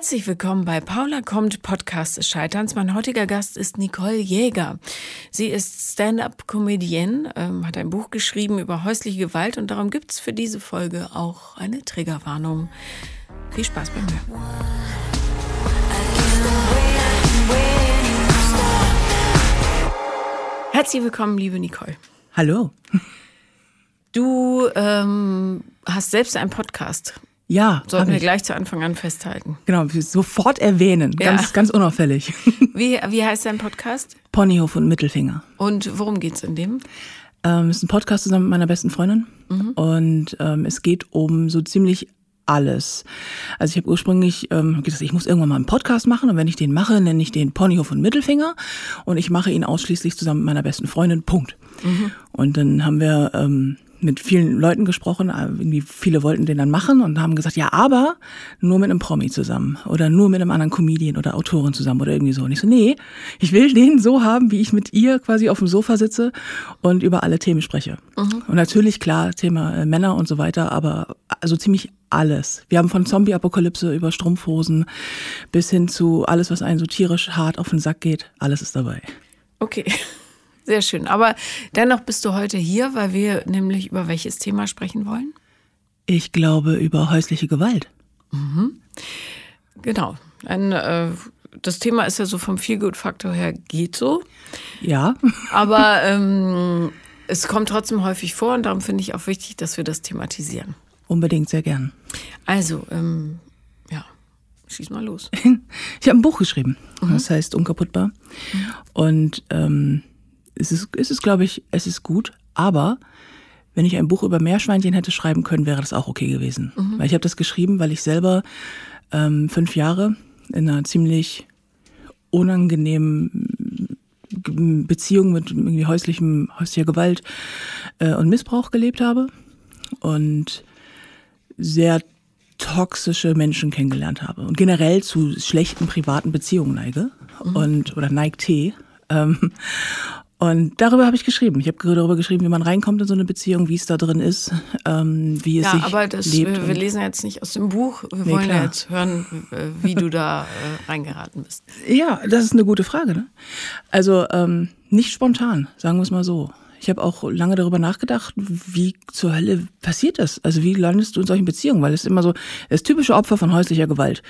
Herzlich willkommen bei Paula kommt Podcast des Scheiterns. Mein heutiger Gast ist Nicole Jäger. Sie ist Stand-up-Comedienne, ähm, hat ein Buch geschrieben über häusliche Gewalt und darum gibt es für diese Folge auch eine Triggerwarnung. Viel Spaß beim Hören. Herzlich willkommen, liebe Nicole. Hallo. Du ähm, hast selbst einen Podcast. Ja, Sollten wir ich. gleich zu Anfang an festhalten. Genau, sofort erwähnen. Ja. Ganz, ganz unauffällig. Wie, wie heißt dein Podcast? Ponyhof und Mittelfinger. Und worum geht's in dem? Ähm, es ist ein Podcast zusammen mit meiner besten Freundin. Und ähm, es geht um so ziemlich alles. Also ich habe ursprünglich ähm, gesagt, ich muss irgendwann mal einen Podcast machen und wenn ich den mache, nenne ich den Ponyhof und Mittelfinger und ich mache ihn ausschließlich zusammen mit meiner besten Freundin. Punkt. Und dann haben wir ähm, mit vielen Leuten gesprochen, äh, irgendwie viele wollten den dann machen und haben gesagt, ja, aber nur mit einem Promi zusammen oder nur mit einem anderen Comedian oder Autorin zusammen oder irgendwie so. Und ich so, nee, ich will den so haben, wie ich mit ihr quasi auf dem Sofa sitze und über alle Themen spreche. Und natürlich, klar, Thema äh, Männer und so weiter, aber also ziemlich alles. Wir haben von Zombie-Apokalypse über Strumpfhosen bis hin zu alles, was einen so tierisch hart auf den Sack geht, alles ist dabei. Okay, sehr schön. Aber dennoch bist du heute hier, weil wir nämlich über welches Thema sprechen wollen? Ich glaube über häusliche Gewalt. Genau. Ein, äh, das Thema ist ja so vom Feelgood-Faktor her geht so. Ja. Aber ähm, es kommt trotzdem häufig vor und darum finde ich auch wichtig, dass wir das thematisieren. Unbedingt, sehr gern. Also, ähm, ja, schieß mal los. Ich habe ein Buch geschrieben, das heißt Unkaputtbar. Und ähm, es ist, es ist glaube ich, es ist gut, aber wenn ich ein Buch über Meerschweinchen hätte schreiben können, wäre das auch okay gewesen. Weil ich habe das geschrieben, weil ich selber ähm, fünf Jahre in einer ziemlich unangenehmen Beziehung mit irgendwie häuslichem, häuslicher Gewalt äh, und Missbrauch gelebt habe und sehr toxische Menschen kennengelernt habe und generell zu schlechten privaten Beziehungen neige und oder neigte. Ähm, und darüber habe ich geschrieben. Ich habe darüber geschrieben, wie man reinkommt in so eine Beziehung, wie es da drin ist, ähm, wie es Ja, sich aber das, lebt. wir, lesen jetzt nicht aus dem Buch. Wir Nee, wollen ja klar. jetzt hören, äh, wie du da äh, reingeraten bist. Ja, das ist eine gute Frage. Ne? Also ähm, nicht spontan, sagen wir es mal so. Ich habe auch lange darüber nachgedacht, wie zur Hölle passiert das? Also wie landest du in solchen Beziehungen? Weil es ist immer so das typische Opfer von häuslicher Gewalt.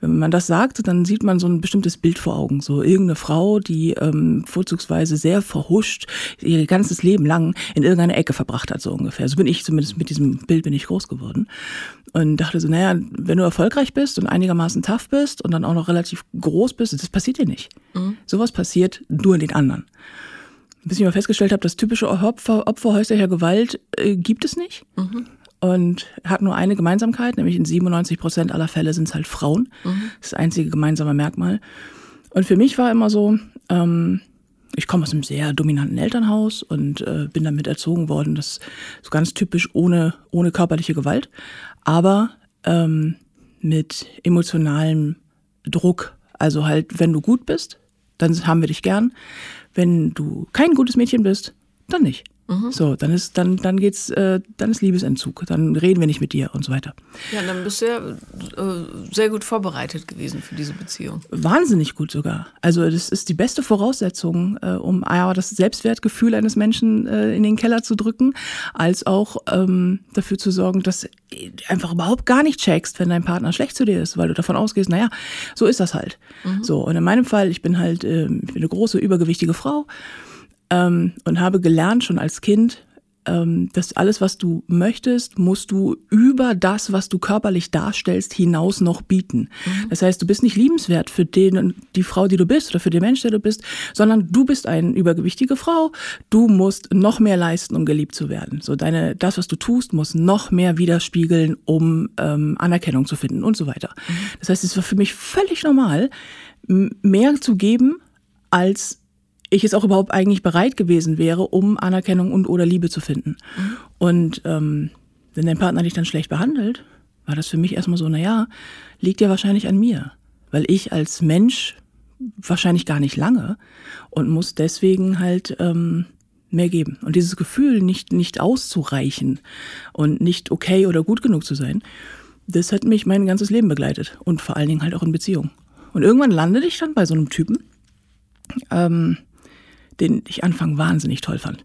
Wenn man das sagt, dann sieht man so ein bestimmtes Bild vor Augen. So irgendeine Frau, die ähm, vorzugsweise sehr verhuscht ihr ganzes Leben lang in irgendeiner Ecke verbracht hat, so ungefähr. So bin ich zumindest mit diesem Bild bin ich groß geworden. Und dachte so, naja, wenn du erfolgreich bist und einigermaßen tough bist und dann auch noch relativ groß bist, das passiert dir nicht. Sowas passiert nur den anderen. Bis ich mal festgestellt habe, das typische Opfer, Opfer häuslicher Gewalt äh, gibt es nicht. Und hat nur eine Gemeinsamkeit, nämlich in 97 Prozent aller Fälle sind es halt Frauen. Das ist das einzige gemeinsame Merkmal. Und für mich war immer so, ähm, ich komme aus einem sehr dominanten Elternhaus und äh, bin damit erzogen worden, das so ganz typisch ohne, ohne körperliche Gewalt, aber ähm, mit emotionalem Druck. Also halt, wenn du gut bist, dann haben wir dich gern. Wenn du kein gutes Mädchen bist, dann nicht. So, dann ist, dann, dann geht's, äh, dann ist Liebesentzug. Dann reden wir nicht mit dir und so weiter. Ja, dann bist du ja äh, sehr gut vorbereitet gewesen für diese Beziehung. Wahnsinnig gut sogar. Also das ist die beste Voraussetzung, äh, um ja, das Selbstwertgefühl eines Menschen äh, in den Keller zu drücken, als auch ähm, dafür zu sorgen, dass du einfach überhaupt gar nicht checkst, wenn dein Partner schlecht zu dir ist, weil du davon ausgehst, naja, so ist das halt. So, und in meinem Fall, ich bin halt ähm, ich bin eine große, übergewichtige Frau ähm, und habe gelernt schon als Kind, ähm, dass alles, was du möchtest, musst du über das, was du körperlich darstellst, hinaus noch bieten. Das heißt, du bist nicht liebenswert für den, die Frau, die du bist oder für den Mensch, der du bist, sondern du bist eine übergewichtige Frau. Du musst noch mehr leisten, um geliebt zu werden. So deine, das, was du tust, muss noch mehr widerspiegeln, um ähm, Anerkennung zu finden und so weiter. Das heißt, es war für mich völlig normal, mehr zu geben, als ich es auch überhaupt eigentlich bereit gewesen wäre, um Anerkennung und oder Liebe zu finden. Und ähm, wenn dein Partner dich dann schlecht behandelt, war das für mich erstmal so, na ja, liegt ja wahrscheinlich an mir. Weil ich als Mensch wahrscheinlich gar nicht lange und muss deswegen halt ähm, mehr geben. Und dieses Gefühl, nicht, nicht auszureichen und nicht okay oder gut genug zu sein, das hat mich mein ganzes Leben begleitet und vor allen Dingen halt auch in Beziehungen. Und irgendwann landete ich dann bei so einem Typen, ähm, den ich Anfang wahnsinnig toll fand.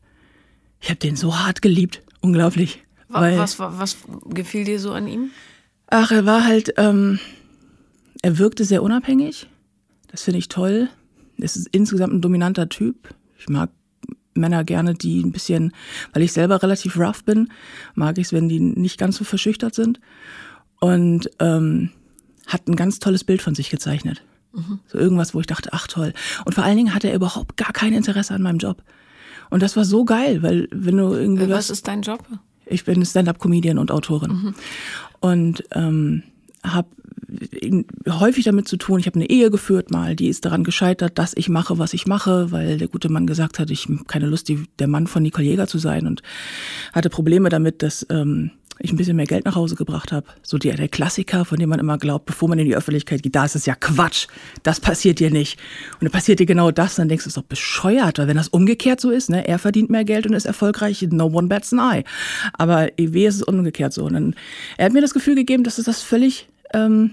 Ich habe den so hart geliebt, unglaublich. Was, was, was gefiel dir so an ihm? Ach, er war halt, ähm, er wirkte sehr unabhängig. Das finde ich toll. Er ist insgesamt ein dominanter Typ. Ich mag Männer gerne, die ein bisschen, weil ich selber relativ rough bin, mag ich es, wenn die nicht ganz so verschüchtert sind. Und ähm, hat ein ganz tolles Bild von sich gezeichnet. Mhm. So irgendwas, wo ich dachte, ach toll. Und vor allen Dingen hatte er überhaupt gar kein Interesse an meinem Job. Und das war so geil, weil wenn du irgendwie. Was ist dein Job? Ich bin Stand-up-Comedian und Autorin. Mhm. Und ähm, habe häufig damit zu tun. Ich habe eine Ehe geführt mal, die ist daran gescheitert, dass ich mache, was ich mache, weil der gute Mann gesagt hat, ich habe keine Lust, die, der Mann von Nicole Jäger zu sein und hatte Probleme damit, dass ähm, ich ein bisschen mehr Geld nach Hause gebracht habe. So die, der Klassiker, von dem man immer glaubt, bevor man in die Öffentlichkeit geht, da ist es ja Quatsch, das passiert dir nicht. Und dann passiert dir genau das, dann denkst du, es ist doch bescheuert, weil wenn das umgekehrt so ist, ne, er verdient mehr Geld und ist erfolgreich, no one bats an eye. Aber wie ist es umgekehrt so? Und dann, er hat mir das Gefühl gegeben, dass es das völlig ähm,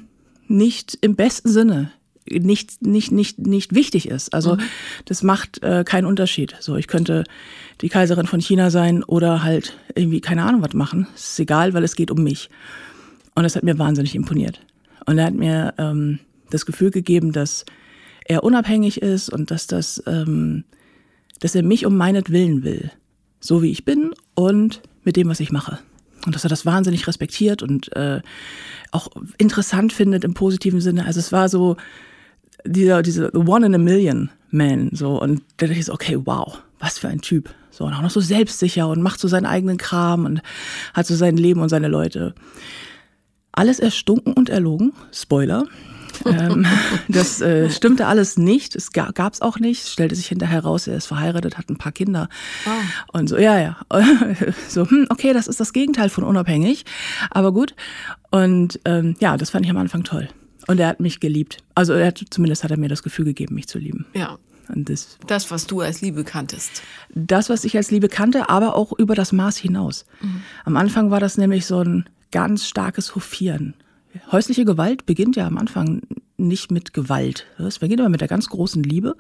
nicht im besten Sinne nicht, nicht, nicht, nicht wichtig ist. Also mhm. das macht äh, keinen Unterschied. So, ich könnte die Kaiserin von China sein oder halt irgendwie keine Ahnung was machen. Es ist egal, weil es geht um mich. Und das hat mir wahnsinnig imponiert. Und er hat mir ähm, das Gefühl gegeben, dass er unabhängig ist und dass das, ähm, dass er mich um meinetwillen will, so wie ich bin und mit dem, was ich mache. Und dass er das wahnsinnig respektiert und äh, auch interessant findet im positiven Sinne. Also es war so dieser, dieser One in a Million Man, so. Und da dachte ich so, okay, wow, was für ein Typ. So, und auch noch so selbstsicher und macht so seinen eigenen Kram und hat so sein Leben und seine Leute. Alles erstunken und erlogen. Spoiler. ähm, das äh, stimmte alles nicht. Es ga, gab es auch nicht. Es stellte sich hinterher raus, er ist verheiratet, hat ein paar Kinder. Oh. Und so, ja, ja. so, hm, okay, das ist das Gegenteil von unabhängig. Aber gut. Und ähm, ja, das fand ich am Anfang toll. Und er hat mich geliebt. Also er hat, zumindest hat er mir das Gefühl gegeben, mich zu lieben. Ja. Und das, das, was du als Liebe kanntest. Das, was ich als Liebe kannte, aber auch über das Maß hinaus. Mhm. Am Anfang war das nämlich so ein ganz starkes Hofieren. Häusliche Gewalt beginnt ja am Anfang nicht mit Gewalt. Es beginnt immer mit der ganz großen Liebe.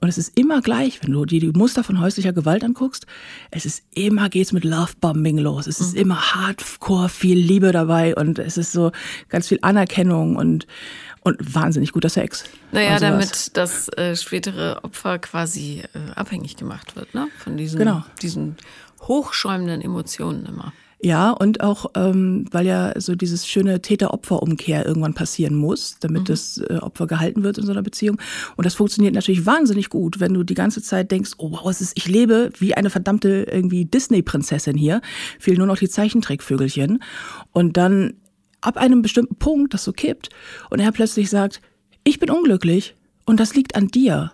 Und es ist immer gleich, wenn du dir die Muster von häuslicher Gewalt anguckst. Es ist immer geht's mit Lovebombing los. Es ist mhm. immer Hardcore, viel Liebe dabei und es ist so ganz viel Anerkennung und und wahnsinnig guter Sex. Naja, damit das äh, spätere Opfer quasi äh, abhängig gemacht wird, ne? Von diesen, genau. diesen hochschäumenden Emotionen immer. Ja, und auch, ähm, weil ja so dieses schöne Täter-Opfer-Umkehr irgendwann passieren muss, damit mhm. das äh, Opfer gehalten wird in so einer Beziehung. Und das funktioniert natürlich wahnsinnig gut, wenn du die ganze Zeit denkst, oh wow, es ist, ich lebe wie eine verdammte irgendwie Disney-Prinzessin hier, fehlen nur noch die Zeichentrickvögelchen. Und dann ab einem bestimmten Punkt das so kippt und er plötzlich sagt, ich bin unglücklich und das liegt an dir.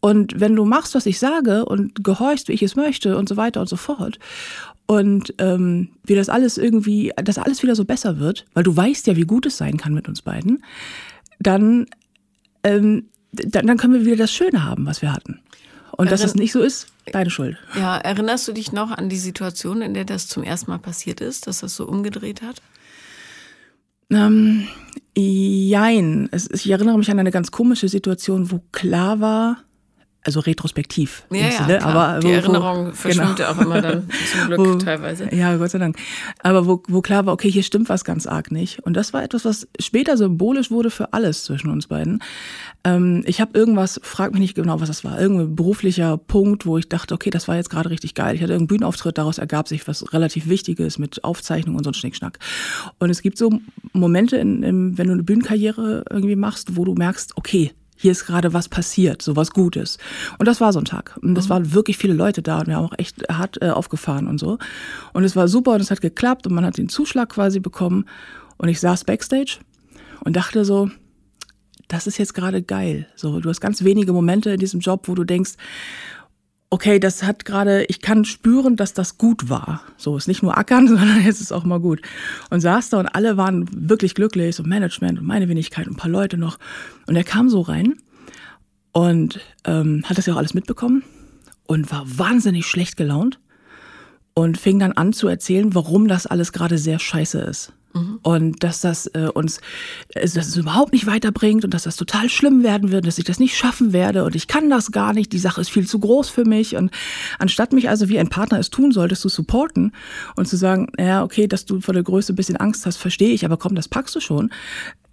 Und wenn du machst, was ich sage und gehorchst, wie ich es möchte und so weiter und so fort und ähm, wie das alles irgendwie, dass alles wieder so besser wird, weil du weißt ja, wie gut es sein kann mit uns beiden, dann, ähm, dann, dann können wir wieder das Schöne haben, was wir hatten. Und Erinn dass es nicht so ist, deine Schuld. Ja, erinnerst du dich noch an die Situation, in der das zum ersten Mal passiert ist, dass das so umgedreht hat? Ähm, jein. Es, ich erinnere mich an eine ganz komische Situation, wo klar war, also retrospektiv. Ja, ja, ne? aber die wo, Erinnerung wo, verschwimmt genau. auch immer dann zum Glück wo, teilweise. Ja, Gott sei Dank. Aber wo, wo klar war, okay, hier stimmt was ganz arg nicht. Und das war etwas, was später symbolisch wurde für alles zwischen uns beiden. Ähm, ich habe irgendwas, frag mich nicht genau, was das war, irgendein beruflicher Punkt, wo ich dachte, okay, das war jetzt gerade richtig geil. Ich hatte irgendeinen Bühnenauftritt, daraus ergab sich was relativ Wichtiges mit Aufzeichnung und so ein Schnickschnack. Und es gibt so Momente, in, in, wenn du eine Bühnenkarriere irgendwie machst, wo du merkst, okay, hier ist gerade was passiert, so was Gutes. Und das war so ein Tag. Und das mhm. waren wirklich viele Leute da und wir haben auch echt hart äh, aufgefahren und so. Und es war super und es hat geklappt und man hat den Zuschlag quasi bekommen. Und ich saß backstage und dachte so, das ist jetzt gerade geil. So, du hast ganz wenige Momente in diesem Job, wo du denkst, okay, das hat gerade, ich kann spüren, dass das gut war. So ist nicht nur ackern, sondern jetzt ist auch mal gut. Und saß da und alle waren wirklich glücklich, so Management und meine Wenigkeit und ein paar Leute noch. Und er kam so rein und ähm, hat das ja auch alles mitbekommen und war wahnsinnig schlecht gelaunt und fing dann an zu erzählen, warum das alles gerade sehr scheiße ist. Mhm. Und dass das äh, uns dass es überhaupt nicht weiterbringt und dass das total schlimm werden wird, dass ich das nicht schaffen werde und ich kann das gar nicht, die Sache ist viel zu groß für mich. Und anstatt mich also wie ein Partner es tun solltest, zu supporten und zu sagen, ja, okay, dass du vor der Größe ein bisschen Angst hast, verstehe ich, aber komm, das packst du schon,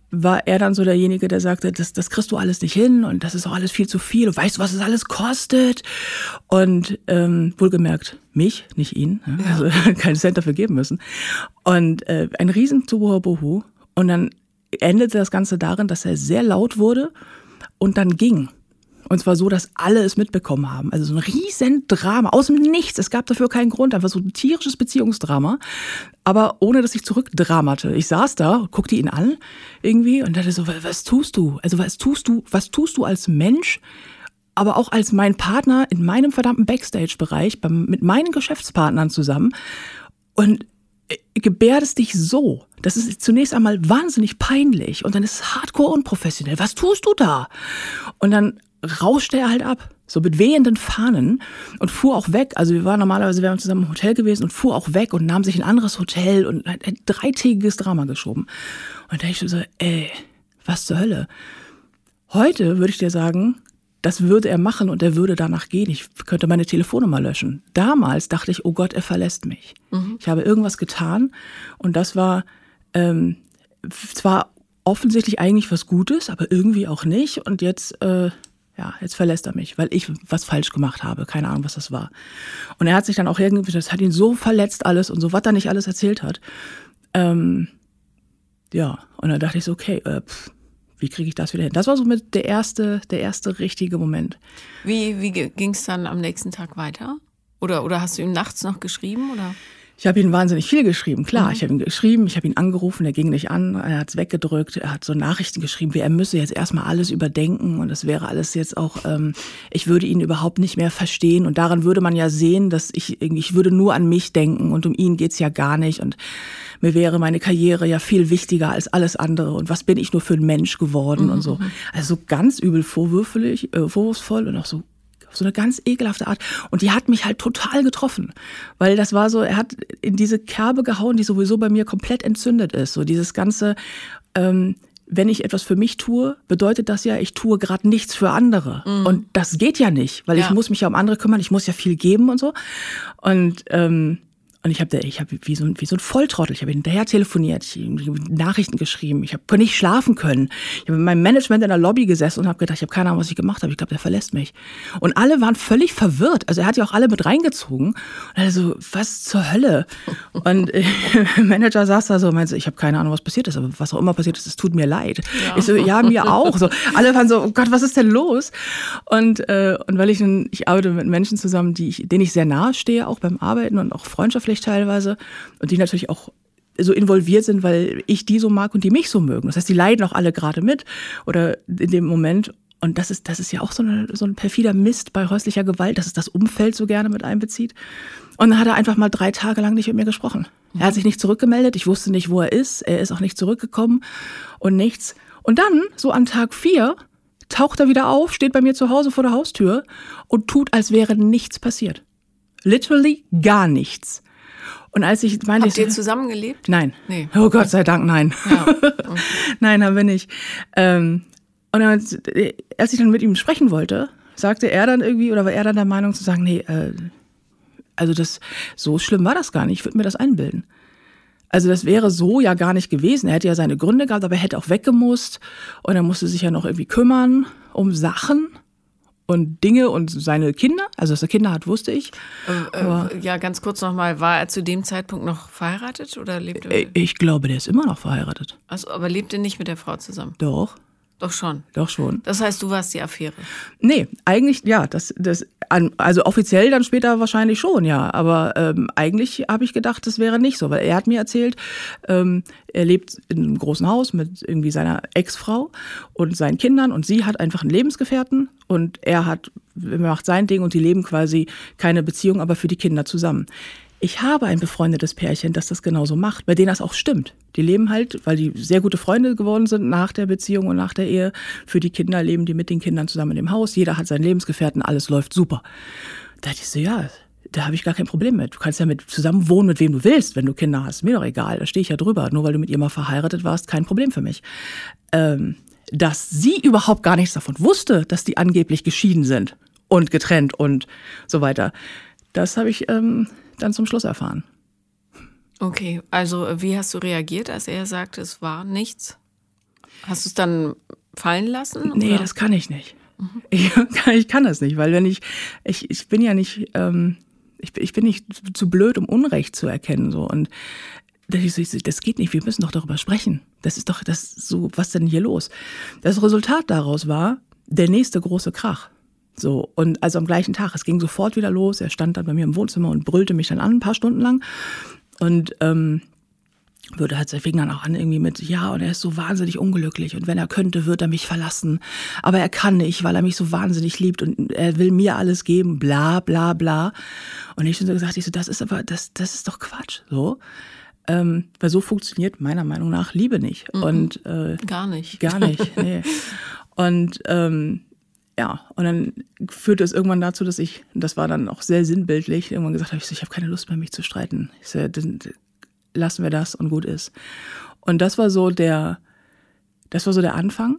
war er dann so derjenige, der sagte, das, das kriegst du alles nicht hin und das ist auch alles viel zu viel und weißt du, was es alles kostet? Und ähm, wohlgemerkt, mich, nicht ihn, ne? ja. also keinen Cent dafür geben müssen. Und äh, ein riesen Bohu. Und dann endete das Ganze darin, dass er sehr laut wurde und dann ging. Und zwar so, dass alle es mitbekommen haben. Also so ein riesen Drama, aus dem Nichts. Es gab dafür keinen Grund, einfach so ein tierisches Beziehungsdrama. Aber ohne, dass ich zurückdramate. Ich saß da, guckte ihn an irgendwie und dachte so, was tust du? Also was tust du, was tust du als Mensch, aber auch als mein Partner in meinem verdammten Backstage-Bereich mit meinen Geschäftspartnern zusammen und äh, gebärdest dich so. Das ist zunächst einmal wahnsinnig peinlich und dann ist es hardcore unprofessionell. Was tust du da? Und dann rauschte er halt ab, so mit wehenden Fahnen und fuhr auch weg. Also wir waren normalerweise, wir waren zusammen im Hotel gewesen und fuhr auch weg und nahm sich ein anderes Hotel und ein, ein dreitägiges Drama geschoben. Und da ich so, ey, was zur Hölle? Heute würde ich dir sagen, das würde er machen und er würde danach gehen. Ich könnte meine Telefonnummer löschen. Damals dachte ich, oh Gott, er verlässt mich. Mhm. Ich habe irgendwas getan und das war ähm, zwar offensichtlich eigentlich was Gutes, aber irgendwie auch nicht. Und jetzt äh, ja, jetzt verlässt er mich, weil ich was falsch gemacht habe. Keine Ahnung, was das war. Und er hat sich dann auch irgendwie, das hat ihn so verletzt alles und so, was er nicht alles erzählt hat. Ähm, ja, und dann dachte ich so, okay, äh, pff, wie kriege ich das wieder hin? Das war so mit der erste, der erste richtige Moment. Wie, wie ging es dann am nächsten Tag weiter? Oder, oder hast du ihm nachts noch geschrieben? Oder? Ich habe ihn wahnsinnig viel geschrieben, klar. Mhm. Ich habe ihn geschrieben, ich habe ihn angerufen, er ging nicht an, er hat es weggedrückt, er hat so Nachrichten geschrieben, wie er müsse jetzt erstmal alles überdenken und es wäre alles jetzt auch, ähm, ich würde ihn überhaupt nicht mehr verstehen und daran würde man ja sehen, dass ich, ich würde nur an mich denken und um ihn geht's ja gar nicht und mir wäre meine Karriere ja viel wichtiger als alles andere und was bin ich nur für ein Mensch geworden mhm. und so. Mhm. Also ganz übel vorwürflich, äh, vorwurfsvoll und auch so so eine ganz ekelhafte Art. Und die hat mich halt total getroffen, weil das war so, er hat in diese Kerbe gehauen, die sowieso bei mir komplett entzündet ist. So dieses ganze, ähm, wenn ich etwas für mich tue, bedeutet das ja, ich tue gerade nichts für andere. Mhm. Und das geht ja nicht, weil ja. ich muss mich ja um andere kümmern, ich muss ja viel geben und so. Und ähm, und ich habe ich hab wie, so ein, wie so ein Volltrottel, ich habe hinterher telefoniert, ich habe Nachrichten geschrieben, ich habe nicht schlafen können. Ich habe mit meinem Management in der Lobby gesessen und habe gedacht, ich habe keine Ahnung, was ich gemacht habe. Ich glaube, der verlässt mich. Und alle waren völlig verwirrt. Also er hat ja auch alle mit reingezogen. Und also, was zur Hölle? Und äh, Manager saß da so und meinte, ich habe keine Ahnung, was passiert ist, aber was auch immer passiert ist, es tut mir leid. Ja. Ich so, ja, mir auch. So, alle waren so, oh Gott, was ist denn los? Und, äh, und weil ich, ich arbeite mit Menschen zusammen, die ich, denen ich sehr nahe stehe, auch beim Arbeiten und auch freundschaftlich ich teilweise und die natürlich auch so involviert sind, weil ich die so mag und die mich so mögen. Das heißt, die leiden auch alle gerade mit oder in dem Moment. Und das ist, das ist ja auch so, eine, so ein perfider Mist bei häuslicher Gewalt, dass es das Umfeld so gerne mit einbezieht. Und dann hat er einfach mal drei Tage lang nicht mit mir gesprochen. Er hat sich nicht zurückgemeldet, ich wusste nicht, wo er ist, er ist auch nicht zurückgekommen und nichts. Und dann, so an Tag vier, taucht er wieder auf, steht bei mir zu Hause vor der Haustür und tut, als wäre nichts passiert. Literally gar nichts. Und als ich meinte, Habt ihr zusammengelebt? Nein. Nee. Oh Gott sei Dank, nein. Ja. Okay. nein, haben wir nicht. Ähm, und als ich dann mit ihm sprechen wollte, sagte er dann irgendwie, oder war er dann der Meinung zu sagen, nee, äh, also das, so schlimm war das gar nicht, ich würde mir das einbilden. Also das wäre so ja gar nicht gewesen. Er hätte ja seine Gründe gehabt, aber er hätte auch weggemusst und er musste sich ja noch irgendwie kümmern um Sachen und Dinge und seine Kinder, also dass er Kinder hat, wusste ich. Äh, äh, ja, ganz kurz nochmal, war er zu dem Zeitpunkt noch verheiratet oder lebte er? Ich glaube, der ist immer noch verheiratet. Also, aber lebte nicht mit der Frau zusammen? Doch. Doch schon. Doch schon. Das heißt, du warst die Affäre? Nee, eigentlich ja. Das, das, also offiziell dann später wahrscheinlich schon, ja. Aber ähm, eigentlich habe ich gedacht, das wäre nicht so, weil er hat mir erzählt, ähm, er lebt in einem großen Haus mit irgendwie seiner Ex-Frau und seinen Kindern und sie hat einfach einen Lebensgefährten und er hat, er macht sein Ding und die leben quasi keine Beziehung, aber für die Kinder zusammen. Ich habe ein befreundetes Pärchen, das das genauso macht, bei denen das auch stimmt. Die leben halt, weil die sehr gute Freunde geworden sind nach der Beziehung und nach der Ehe. Für die Kinder leben die mit den Kindern zusammen dem Haus. Jeder hat seinen Lebensgefährten, alles läuft super. Da dachte ich so, ja, da habe ich gar kein Problem mit. Du kannst ja mit zusammen wohnen, mit wem du willst, wenn du Kinder hast. Mir doch egal, da stehe ich ja drüber. Nur weil du mit ihr mal verheiratet warst, kein Problem für mich. Ähm, dass sie überhaupt gar nichts davon wusste, dass die angeblich geschieden sind und getrennt und so weiter. Das habe ich ähm, dann zum Schluss erfahren. Okay, also wie hast du reagiert, als er sagte, es war nichts? Hast du es dann fallen lassen? Nee, oder? das kann ich nicht. Mhm. Ich, kann, ich kann das nicht, weil wenn ich, ich, ich bin ja nicht, ähm, ich, ich bin nicht zu blöd, um Unrecht zu erkennen. So. Und das geht nicht, wir müssen doch darüber sprechen. Das ist doch, das so, was denn hier los? Das Resultat daraus war der nächste große Krach. So, und also am gleichen Tag, es ging sofort wieder los. Er stand dann bei mir im Wohnzimmer und brüllte mich dann an, ein paar Stunden lang. Und ähm, würde halt, fing dann auch an irgendwie mit, ja, und er ist so wahnsinnig unglücklich und wenn er könnte, wird er mich verlassen. Aber er kann nicht, weil er mich so wahnsinnig liebt und er will mir alles geben, bla, bla, bla. Und ich schon so gesagt, ich so, das ist aber, das, das ist doch Quatsch, so. Ähm, weil so funktioniert meiner Meinung nach Liebe nicht. Mhm. Und, äh, gar nicht. Gar nicht, nee. und, ähm, ja, und dann führte es irgendwann dazu, dass ich, das war dann auch sehr sinnbildlich, irgendwann gesagt habe, ich, so, ich habe keine Lust mehr, mich zu streiten. Ich so, lassen wir das und gut ist. Und das war so der, das war so der Anfang.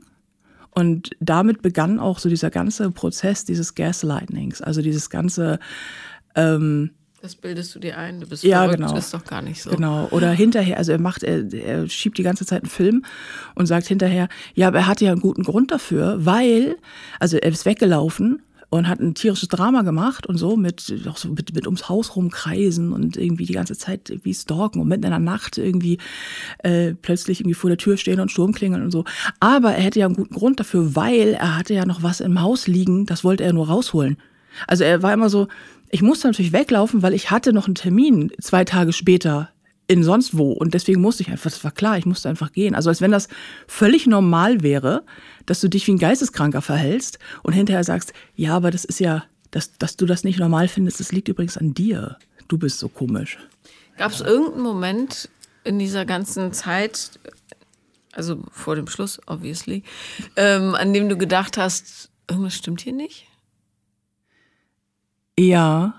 Und damit begann auch so dieser ganze Prozess dieses Gaslightnings, also dieses ganze ähm, das bildest du dir ein, du bist ja, verrückt, genau. ist doch gar nicht so. Genau. Oder hinterher, also er macht, er, er schiebt die ganze Zeit einen Film und sagt hinterher, ja, aber er hatte ja einen guten Grund dafür, weil, also er ist weggelaufen und hat ein tierisches Drama gemacht und so mit auch so mit, mit ums Haus rumkreisen und irgendwie die ganze Zeit irgendwie stalken und mitten in der Nacht irgendwie äh, plötzlich irgendwie vor der Tür stehen und Sturm klingeln und so. Aber er hätte ja einen guten Grund dafür, weil er hatte ja noch was im Haus liegen, das wollte er nur rausholen. Also er war immer so, ich musste natürlich weglaufen, weil ich hatte noch einen Termin zwei Tage später in sonst wo. Und deswegen musste ich einfach, das war klar, ich musste einfach gehen. Also als wenn das völlig normal wäre, dass du dich wie ein Geisteskranker verhältst und hinterher sagst, ja, aber das ist ja, dass, dass du das nicht normal findest, das liegt übrigens an dir. Du bist so komisch. Gab es irgendeinen Moment in dieser ganzen Zeit, also vor dem Schluss, obviously, ähm, an dem du gedacht hast, irgendwas stimmt hier nicht? Ja,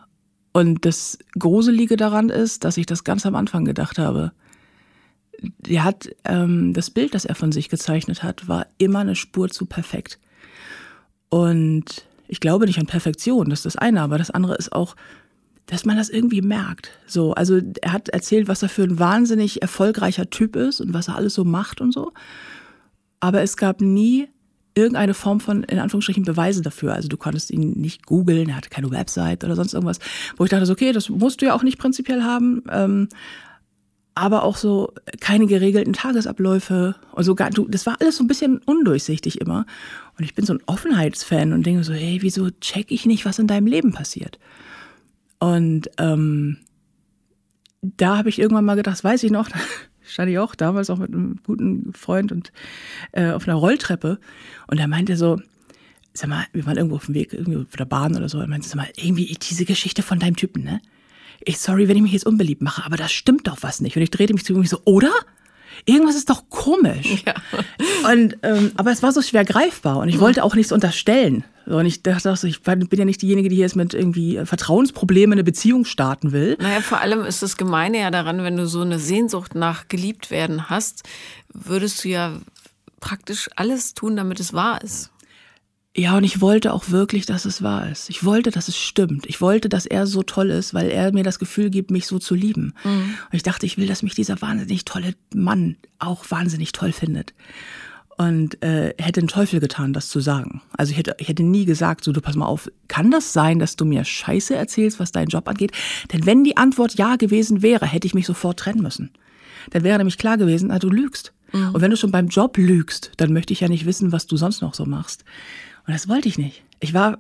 und das Gruselige daran ist, dass ich das ganz am Anfang gedacht habe. Er hat ähm, das Bild, das er von sich gezeichnet hat, war immer eine Spur zu perfekt. Und ich glaube nicht an Perfektion, das ist das eine, aber das andere ist auch, dass man das irgendwie merkt. So, also er hat erzählt, was er für ein wahnsinnig erfolgreicher Typ ist und was er alles so macht und so. Aber es gab nie irgendeine Form von, in Anführungsstrichen, Beweise dafür. Also du konntest ihn nicht googeln, er hatte keine Website oder sonst irgendwas, wo ich dachte, okay, das musst du ja auch nicht prinzipiell haben. Ähm, aber auch so keine geregelten Tagesabläufe und so gar, du, das war alles so ein bisschen undurchsichtig immer. Und ich bin so ein Offenheitsfan und denke so, hey, wieso check ich nicht, was in deinem Leben passiert? Und ähm, da habe ich irgendwann mal gedacht, weiß ich noch, stand ich auch damals auch mit einem guten Freund und äh, auf einer Rolltreppe. Und er meinte so, sag mal, wir waren irgendwo auf dem Weg, irgendwie auf der Bahn oder so. Er meinte, sag mal, irgendwie diese Geschichte von deinem Typen, ne? Ich, sorry, wenn ich mich jetzt unbeliebt mache, aber das stimmt doch was nicht. Und ich drehte mich zu ihm und so, oder? irgendwas ist doch komisch. Ja. Und, ähm, aber es war so schwer greifbar und ich mhm. wollte auch nichts unterstellen. Und ich dachte, ich bin ja nicht diejenige, die jetzt mit irgendwie Vertrauensproblemen eine Beziehung starten will. Naja, vor allem ist das Gemeine ja daran, wenn du so eine Sehnsucht nach geliebt werden hast, würdest du ja praktisch alles tun, damit es wahr ist. Ja, und ich wollte auch wirklich, dass es wahr ist. Ich wollte, dass es stimmt. Ich wollte, dass er so toll ist, weil er mir das Gefühl gibt, mich so zu lieben. Mhm. Und ich dachte, ich will, dass mich dieser wahnsinnig tolle Mann auch wahnsinnig toll findet. Und äh, hätte den Teufel getan, das zu sagen. Also ich hätte, ich hätte nie gesagt, so du pass mal auf, kann das sein, dass du mir Scheiße erzählst, was deinen Job angeht? Denn wenn die Antwort ja gewesen wäre, hätte ich mich sofort trennen müssen. Dann wäre nämlich klar gewesen, na, du lügst. Mhm. Und wenn du schon beim Job lügst, dann möchte ich ja nicht wissen, was du sonst noch so machst. Und das wollte ich nicht. Ich war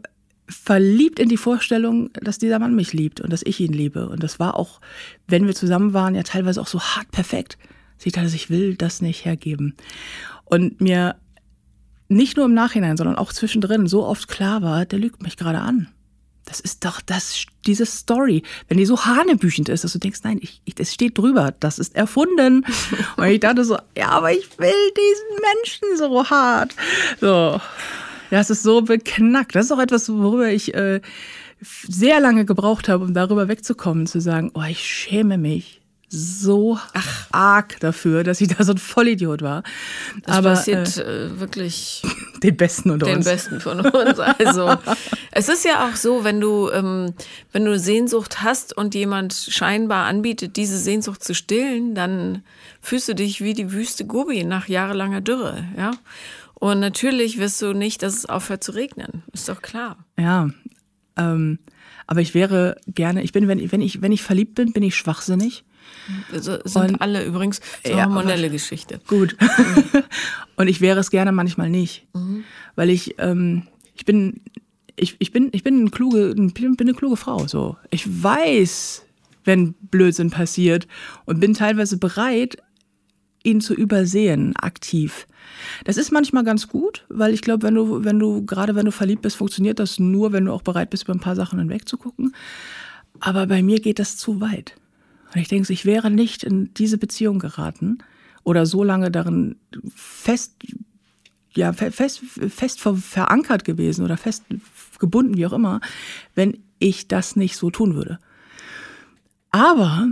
verliebt in die Vorstellung, dass dieser Mann mich liebt und dass ich ihn liebe. Und das war auch, wenn wir zusammen waren, ja teilweise auch so hart perfekt. Sie dachte, ich will das nicht hergeben. Und mir nicht nur im Nachhinein, sondern auch zwischendrin so oft klar war, der lügt mich gerade an. Das ist doch das, diese Story, wenn die so hanebüchend ist, dass du denkst, nein, ich, ich, das steht drüber, das ist erfunden. Und ich dachte so, ja, aber ich will diesen Menschen so hart. So, das ist so beknackt. Das ist auch etwas, worüber ich äh, sehr lange gebraucht habe, um darüber wegzukommen, zu sagen, oh, ich schäme mich so Ach. arg dafür, dass ich da so ein Vollidiot war. Das Aber, passiert äh, äh wirklich den Besten unter den uns. Den Besten von uns. Also es ist ja auch so, wenn du ähm, wenn du Sehnsucht hast und jemand scheinbar anbietet, diese Sehnsucht zu stillen, dann fühlst du dich wie die Wüste Gobi nach jahrelanger Dürre, ja. Und natürlich wirst du nicht, dass es aufhört zu regnen. Ist doch klar. Ja. Ähm, aber ich wäre gerne, ich bin, wenn, wenn ich, wenn ich verliebt bin, bin ich schwachsinnig. Also sind und, alle übrigens so ja, hormonelle Geschichte. Gut. und ich wäre es gerne manchmal nicht. Mhm. Weil ich, ähm, ich bin, ich, ich bin, ich bin eine kluge, bin eine kluge Frau. So. Ich weiß, wenn Blödsinn passiert und bin teilweise bereit, ihn zu übersehen, aktiv. Das ist manchmal ganz gut, weil ich glaube, wenn du, wenn du, gerade wenn du verliebt bist, funktioniert das nur, wenn du auch bereit bist, über ein paar Sachen hinwegzugucken. Aber bei mir geht das zu weit. Und ich denke, ich wäre nicht in diese Beziehung geraten oder so lange darin fest, ja, fest, fest verankert gewesen oder fest gebunden, wie auch immer, wenn ich das nicht so tun würde. Aber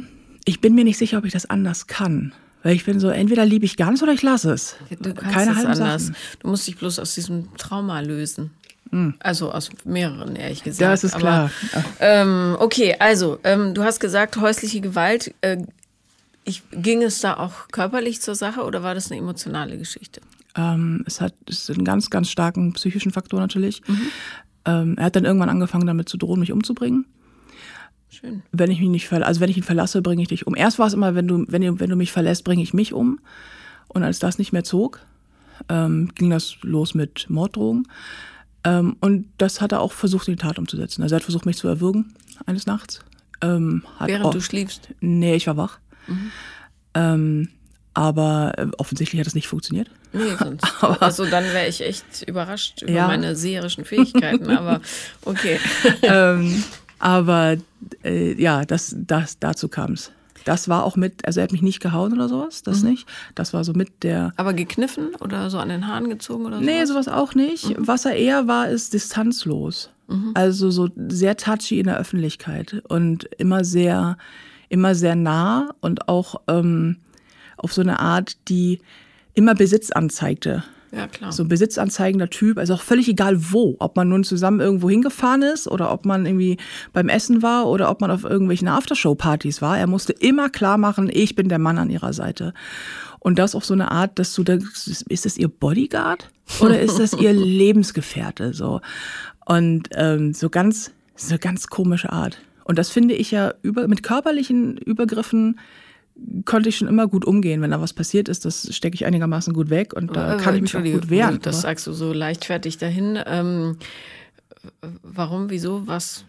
ich bin mir nicht sicher, ob ich das anders kann. Weil ich bin so, entweder liebe ich ganz oder ich lasse es. Du kannst Keine es anders. Sachen. Du musst dich bloß aus diesem Trauma lösen. Mhm. Also aus mehreren, ehrlich gesagt. Ja, das ist klar. Aber, ähm, okay, also ähm, du hast gesagt, häusliche Gewalt. Äh, ich, ging es da auch körperlich zur Sache oder war das eine emotionale Geschichte? Ähm, es hat es einen ganz, ganz starken psychischen Faktor natürlich. Mhm. Ähm, er hat dann irgendwann angefangen, damit zu drohen, mich umzubringen. Schön. Wenn ich mich nicht verlasse, also wenn ich ihn verlasse, bringe ich dich um. Erst war es immer, wenn du, wenn, wenn du mich verlässt, bringe ich mich um. Und als das nicht mehr zog, ähm, ging das los mit Morddrohungen. Ähm, und das hat er auch versucht, in die Tat umzusetzen. Also er hat versucht, mich zu erwürgen eines Nachts. Ähm, Während auch, du schliefst? Nee, ich war wach. Mhm. Ähm, aber äh, offensichtlich hat das nicht funktioniert. Nee, sonst. aber, also dann wäre ich echt überrascht über ja. meine seherischen Fähigkeiten. aber okay. ähm, aber äh, ja, das, das, dazu kam es. Das war auch mit, also er hat mich nicht gehauen oder sowas, das mhm. nicht. Das war so mit der. Aber gekniffen oder so an den Haaren gezogen oder so? Nee, sowas auch nicht. Mhm. Was er eher war, ist distanzlos. Mhm. Also so sehr touchy in der Öffentlichkeit und immer sehr, immer sehr nah und auch ähm, auf so eine Art, die immer Besitz anzeigte. Ja, klar. So ein besitzanzeigender Typ, also auch völlig egal wo, ob man nun zusammen irgendwo hingefahren ist oder ob man irgendwie beim Essen war oder ob man auf irgendwelchen Aftershow-Partys war. Er musste immer klar machen, ich bin der Mann an ihrer Seite. Und das auf so eine Art, dass du denkst, ist das ihr Bodyguard oder ist das ihr Lebensgefährte? So. Und ähm, so ganz, so ganz komische Art. Und das finde ich ja über, mit körperlichen Übergriffen konnte ich schon immer gut umgehen. Wenn da was passiert ist, das stecke ich einigermaßen gut weg und da äh, kann ich mich auch gut wehren. Das sagst du so leichtfertig dahin. Ähm, warum, wieso, was?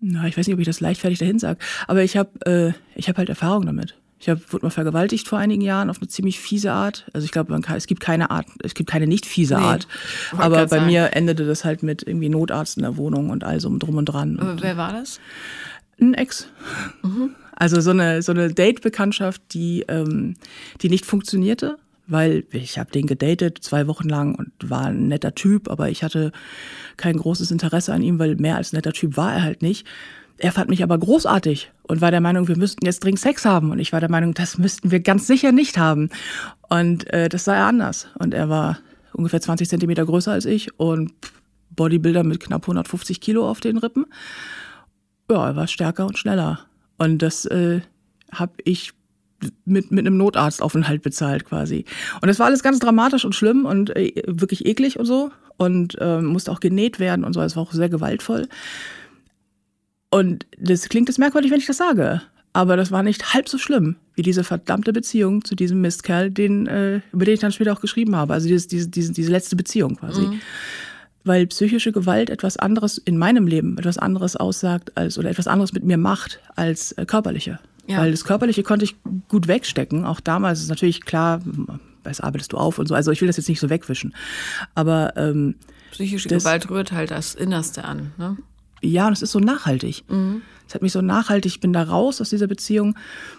Na, ich weiß nicht, ob ich das leichtfertig dahin sage, aber ich habe äh, ich hab halt Erfahrung damit. Ich hab, wurde mal vergewaltigt vor einigen Jahren auf eine ziemlich fiese Art. Also ich glaube, es gibt keine Art, es gibt keine nicht fiese nee, Art. Aber bei sagen. mir endete das halt mit irgendwie Notarzt in der Wohnung und all so drum und dran. Und wer war das? Ein Ex. Mhm. Also so eine, so eine Date-Bekanntschaft, die, ähm, die nicht funktionierte, weil ich habe den gedatet zwei Wochen lang und war ein netter Typ, aber ich hatte kein großes Interesse an ihm, weil mehr als netter Typ war er halt nicht. Er fand mich aber großartig und war der Meinung, wir müssten jetzt dringend Sex haben. Und ich war der Meinung, das müssten wir ganz sicher nicht haben. Und äh, das sah er anders. Und er war ungefähr 20 Zentimeter größer als ich und Bodybuilder mit knapp 150 Kilo auf den Rippen. Ja, er war stärker und schneller. Und das äh, habe ich mit, mit einem Notarztaufenthalt bezahlt quasi. Und das war alles ganz dramatisch und schlimm und äh, wirklich eklig und so. Und äh, musste auch genäht werden und so. Es war auch sehr gewaltvoll. Und das klingt jetzt merkwürdig, wenn ich das sage. Aber das war nicht halb so schlimm wie diese verdammte Beziehung zu diesem Mistkerl, den, äh, über den ich dann später auch geschrieben habe. Also dieses, diese, diese, letzte Beziehung quasi. Mhm weil psychische Gewalt etwas anderes in meinem Leben, etwas anderes aussagt als oder etwas anderes mit mir macht als äh, körperliche. Ja. Weil das Körperliche konnte ich gut wegstecken. Auch damals ist natürlich klar, was arbeitest du auf und so. Also ich will das jetzt nicht so wegwischen. Aber ähm, psychische Gewalt rührt halt das Innerste an. Ne? ja, und es ist so nachhaltig. Mhm. Es hat mich so nachhaltig, ich bin da raus aus dieser Beziehung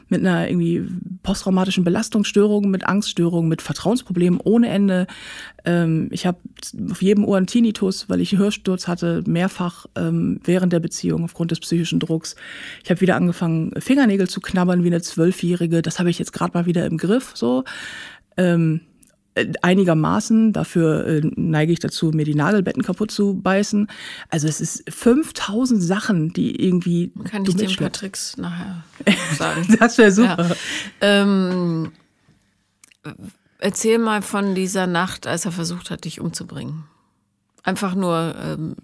mit einer irgendwie posttraumatischen Belastungsstörung, mit Angststörungen, mit Vertrauensproblemen ohne Ende. Ähm, ich habe auf jedem Ohr einen Tinnitus, weil ich einen Hörsturz hatte, mehrfach ähm, während der Beziehung aufgrund des psychischen Drucks. Ich habe wieder angefangen, Fingernägel zu knabbern wie eine Zwölfjährige. Das habe ich jetzt gerade mal wieder im Griff. So. Ähm, äh, einigermaßen. Dafür äh, neige ich dazu, mir die Nagelbetten kaputt zu beißen. Also es ist 5000 Sachen, die irgendwie. Kann ich dir ein paar Tricks nachher sagen? das wäre super. Ja. Ähm, erzähl mal von dieser Nacht, als er versucht hat, dich umzubringen. Einfach nur, ähm,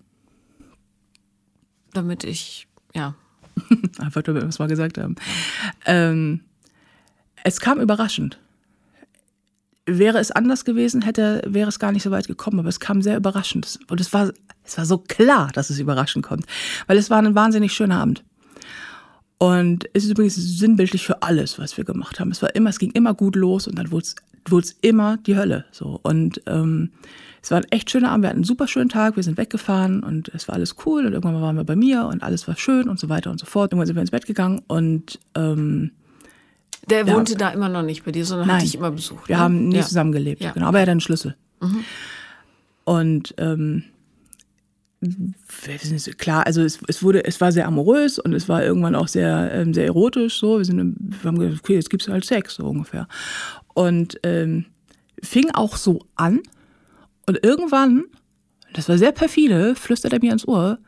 damit ich, ja. Einfach, damit wir es mal gesagt haben. Ähm, es kam überraschend wäre es anders gewesen, hätte, wäre es gar nicht so weit gekommen. Aber es kam sehr überraschend. Und es war, es war so klar, dass es überraschend kommt. Weil es war ein wahnsinnig schöner Abend. Und es ist übrigens sinnbildlich für alles, was wir gemacht haben. Es war immer, es ging immer gut los und dann wurde es, immer die Hölle. So. Und ähm, es war ein echt schöner Abend. Wir hatten einen super schönen Tag. Wir sind weggefahren und es war alles cool. Und irgendwann waren wir bei mir und alles war schön und so weiter und so fort. Irgendwann sind wir ins Bett gegangen und ähm, der wohnte ja. da immer noch nicht bei dir, sondern Nein. hat dich immer besucht. Wir ne? haben nie ja. zusammengelebt, ja. genau. Aber er hat einen Schlüssel. Mhm. Und ähm, klar, also es, es, wurde, es war sehr amorös und es war irgendwann auch sehr, ähm, sehr erotisch. So, wir sind, wir haben gesagt, okay, jetzt gibt es halt Sex so ungefähr. Und ähm, fing auch so an. Und irgendwann, das war sehr perfide, flüstert er mir ins Ohr: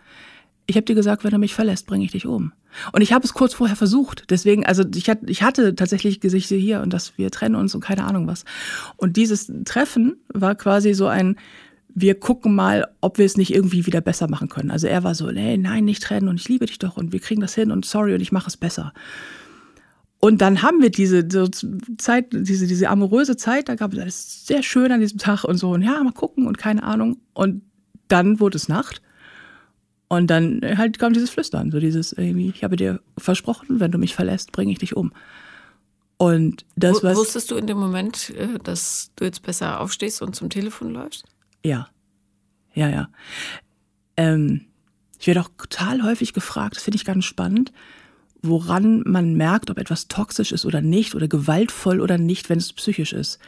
Ich habe dir gesagt, wenn du mich verlässt, bringe ich dich um. Und ich habe es kurz vorher versucht. Deswegen, also ich hatte, ich hatte tatsächlich Gesichter hier und dass wir trennen uns und keine Ahnung was. Und dieses Treffen war quasi so ein, wir gucken mal, ob wir es nicht irgendwie wieder besser machen können. Also er war so, nee, nein, nicht trennen und ich liebe dich doch und wir kriegen das hin und sorry und ich mache es besser. Und dann haben wir diese so Zeit, diese, diese amoröse Zeit, da gab es alles sehr schön an diesem Tag und so und ja, mal gucken und keine Ahnung. Und dann wurde es Nacht. Und dann halt kam dieses Flüstern, so dieses irgendwie, ich habe dir versprochen, wenn du mich verlässt, bringe ich dich um. Und das was Wusstest du in dem Moment, äh, dass du jetzt besser aufstehst und zum Telefon läufst? Ja. Ja, ja. Ähm, ich werde auch total häufig gefragt, das finde ich ganz spannend, woran man merkt, ob etwas toxisch ist oder nicht oder gewaltvoll oder nicht, wenn es psychisch ist.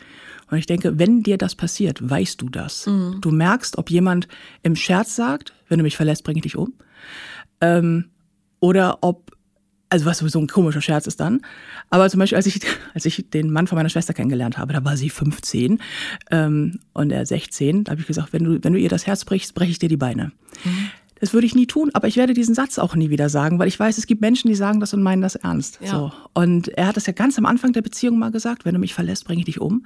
Und ich denke, wenn dir das passiert, weißt du das. Mhm. Du merkst, ob jemand im Scherz sagt, wenn du mich verlässt, bringe ich dich um. Ähm, oder ob, also was so ein komischer Scherz ist dann. Aber zum Beispiel, als ich, als ich den Mann von meiner Schwester kennengelernt habe, da war sie 15 ähm, und er 16, da habe ich gesagt, wenn du, wenn du ihr das Herz brichst, breche ich dir die Beine. Mhm. Das würde ich nie tun, aber ich werde diesen Satz auch nie wieder sagen, weil ich weiß, es gibt Menschen, die sagen das und meinen das ernst. Ja. So. Und er hat das ja ganz am Anfang der Beziehung mal gesagt, wenn du mich verlässt, bringe ich dich um. Und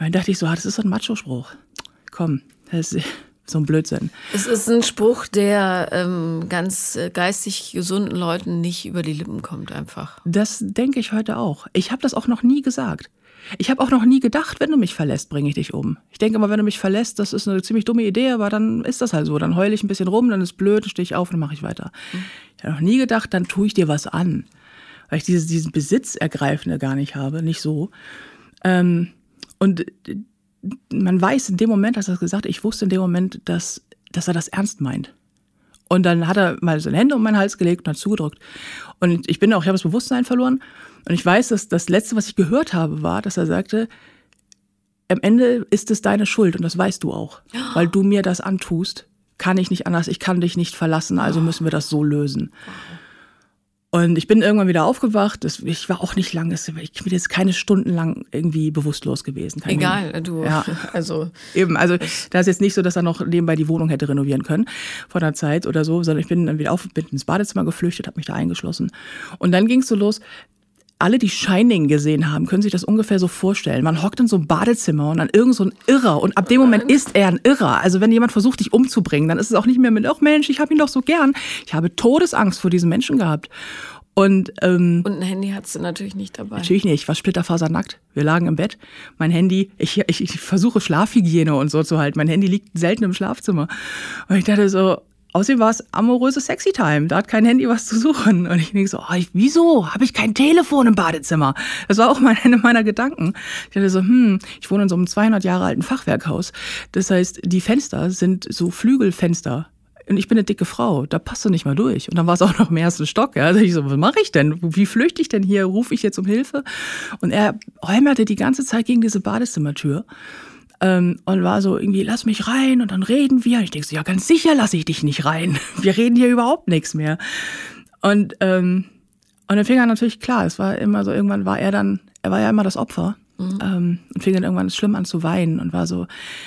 dann dachte ich so, ah, das ist so ein Macho-Spruch. Komm, das ist so ein Blödsinn. Es ist ein Spruch, der ähm, ganz äh, geistig gesunden Leuten nicht über die Lippen kommt einfach. Das denke ich heute auch. Ich habe das auch noch nie gesagt. Ich habe auch noch nie gedacht, wenn du mich verlässt, bringe ich dich um. Ich denke immer, wenn du mich verlässt, das ist eine ziemlich dumme Idee, aber dann ist das halt so. Dann heule ich ein bisschen rum, dann ist blöd, dann stehe ich auf und dann mache ich weiter. Mhm. Ich habe noch nie gedacht, dann tue ich dir was an. Weil ich dieses, diesen Besitzergreifende gar nicht habe, nicht so. Ähm, und man weiß in dem Moment, als er das gesagt hat, ich wusste in dem Moment, dass, dass er das ernst meint. Und dann hat er mal seine Hände um meinen Hals gelegt und hat zugedrückt. Und ich bin auch, ich habe das Bewusstsein verloren. Und ich weiß, dass das Letzte, was ich gehört habe, war, dass er sagte, am Ende ist es deine Schuld und das weißt du auch. Weil du mir das antust, kann ich nicht anders, ich kann dich nicht verlassen, also müssen wir das so lösen. Und ich bin irgendwann wieder aufgewacht. Ich war auch nicht lange, ich bin jetzt keine Stunden lang irgendwie bewusstlos gewesen. Keine Egal, du. Ja. Also eben, also da ist jetzt nicht so, dass er noch nebenbei die Wohnung hätte renovieren können vor der Zeit oder so, sondern ich bin dann wieder auf, bin ins Badezimmer geflüchtet, habe mich da eingeschlossen. Und dann ging es so los alle, die Shining gesehen haben, können sich das ungefähr so vorstellen. Man hockt in so einem Badezimmer und dann irgend so ein Irrer und ab dem Moment ist er ein Irrer. Also wenn jemand versucht, dich umzubringen, dann ist es auch nicht mehr mit, ach Mensch, ich habe ihn doch so gern. Ich habe Todesangst vor diesem Menschen gehabt. Und, ähm, und ein Handy hattest du natürlich nicht dabei. Natürlich nicht. Ich war splitterfasernackt. Wir lagen im Bett. Mein Handy, ich, ich, ich versuche Schlafhygiene und so zu halten. Mein Handy liegt selten im Schlafzimmer. Und ich dachte so, Außerdem war es amoröse Sexy Time. Da hat kein Handy was zu suchen. Und ich denke so, oh, wieso habe ich kein Telefon im Badezimmer? Das war auch mal eine meiner Gedanken. Ich dachte so, hm, ich wohne in so einem 200 Jahre alten Fachwerkhaus. Das heißt, die Fenster sind so Flügelfenster Und ich bin eine dicke Frau, da passt du nicht mal durch. Und dann war es auch noch im ersten Stock. Ja. Also ich so, was mache ich denn? Wie flüchte ich denn hier? Rufe ich jetzt um Hilfe? Und er hämmerte die ganze Zeit gegen diese Badezimmertür ähm, und war so irgendwie, lass mich rein und dann reden wir. Und ich denke so, ja, ganz sicher lasse ich dich nicht rein. Wir reden hier überhaupt nichts mehr. Und, ähm, und dann fing er natürlich klar, es war immer so, irgendwann war er dann, er war ja immer das Opfer. Mhm. Ähm, und fing dann irgendwann schlimm an zu weinen und war so,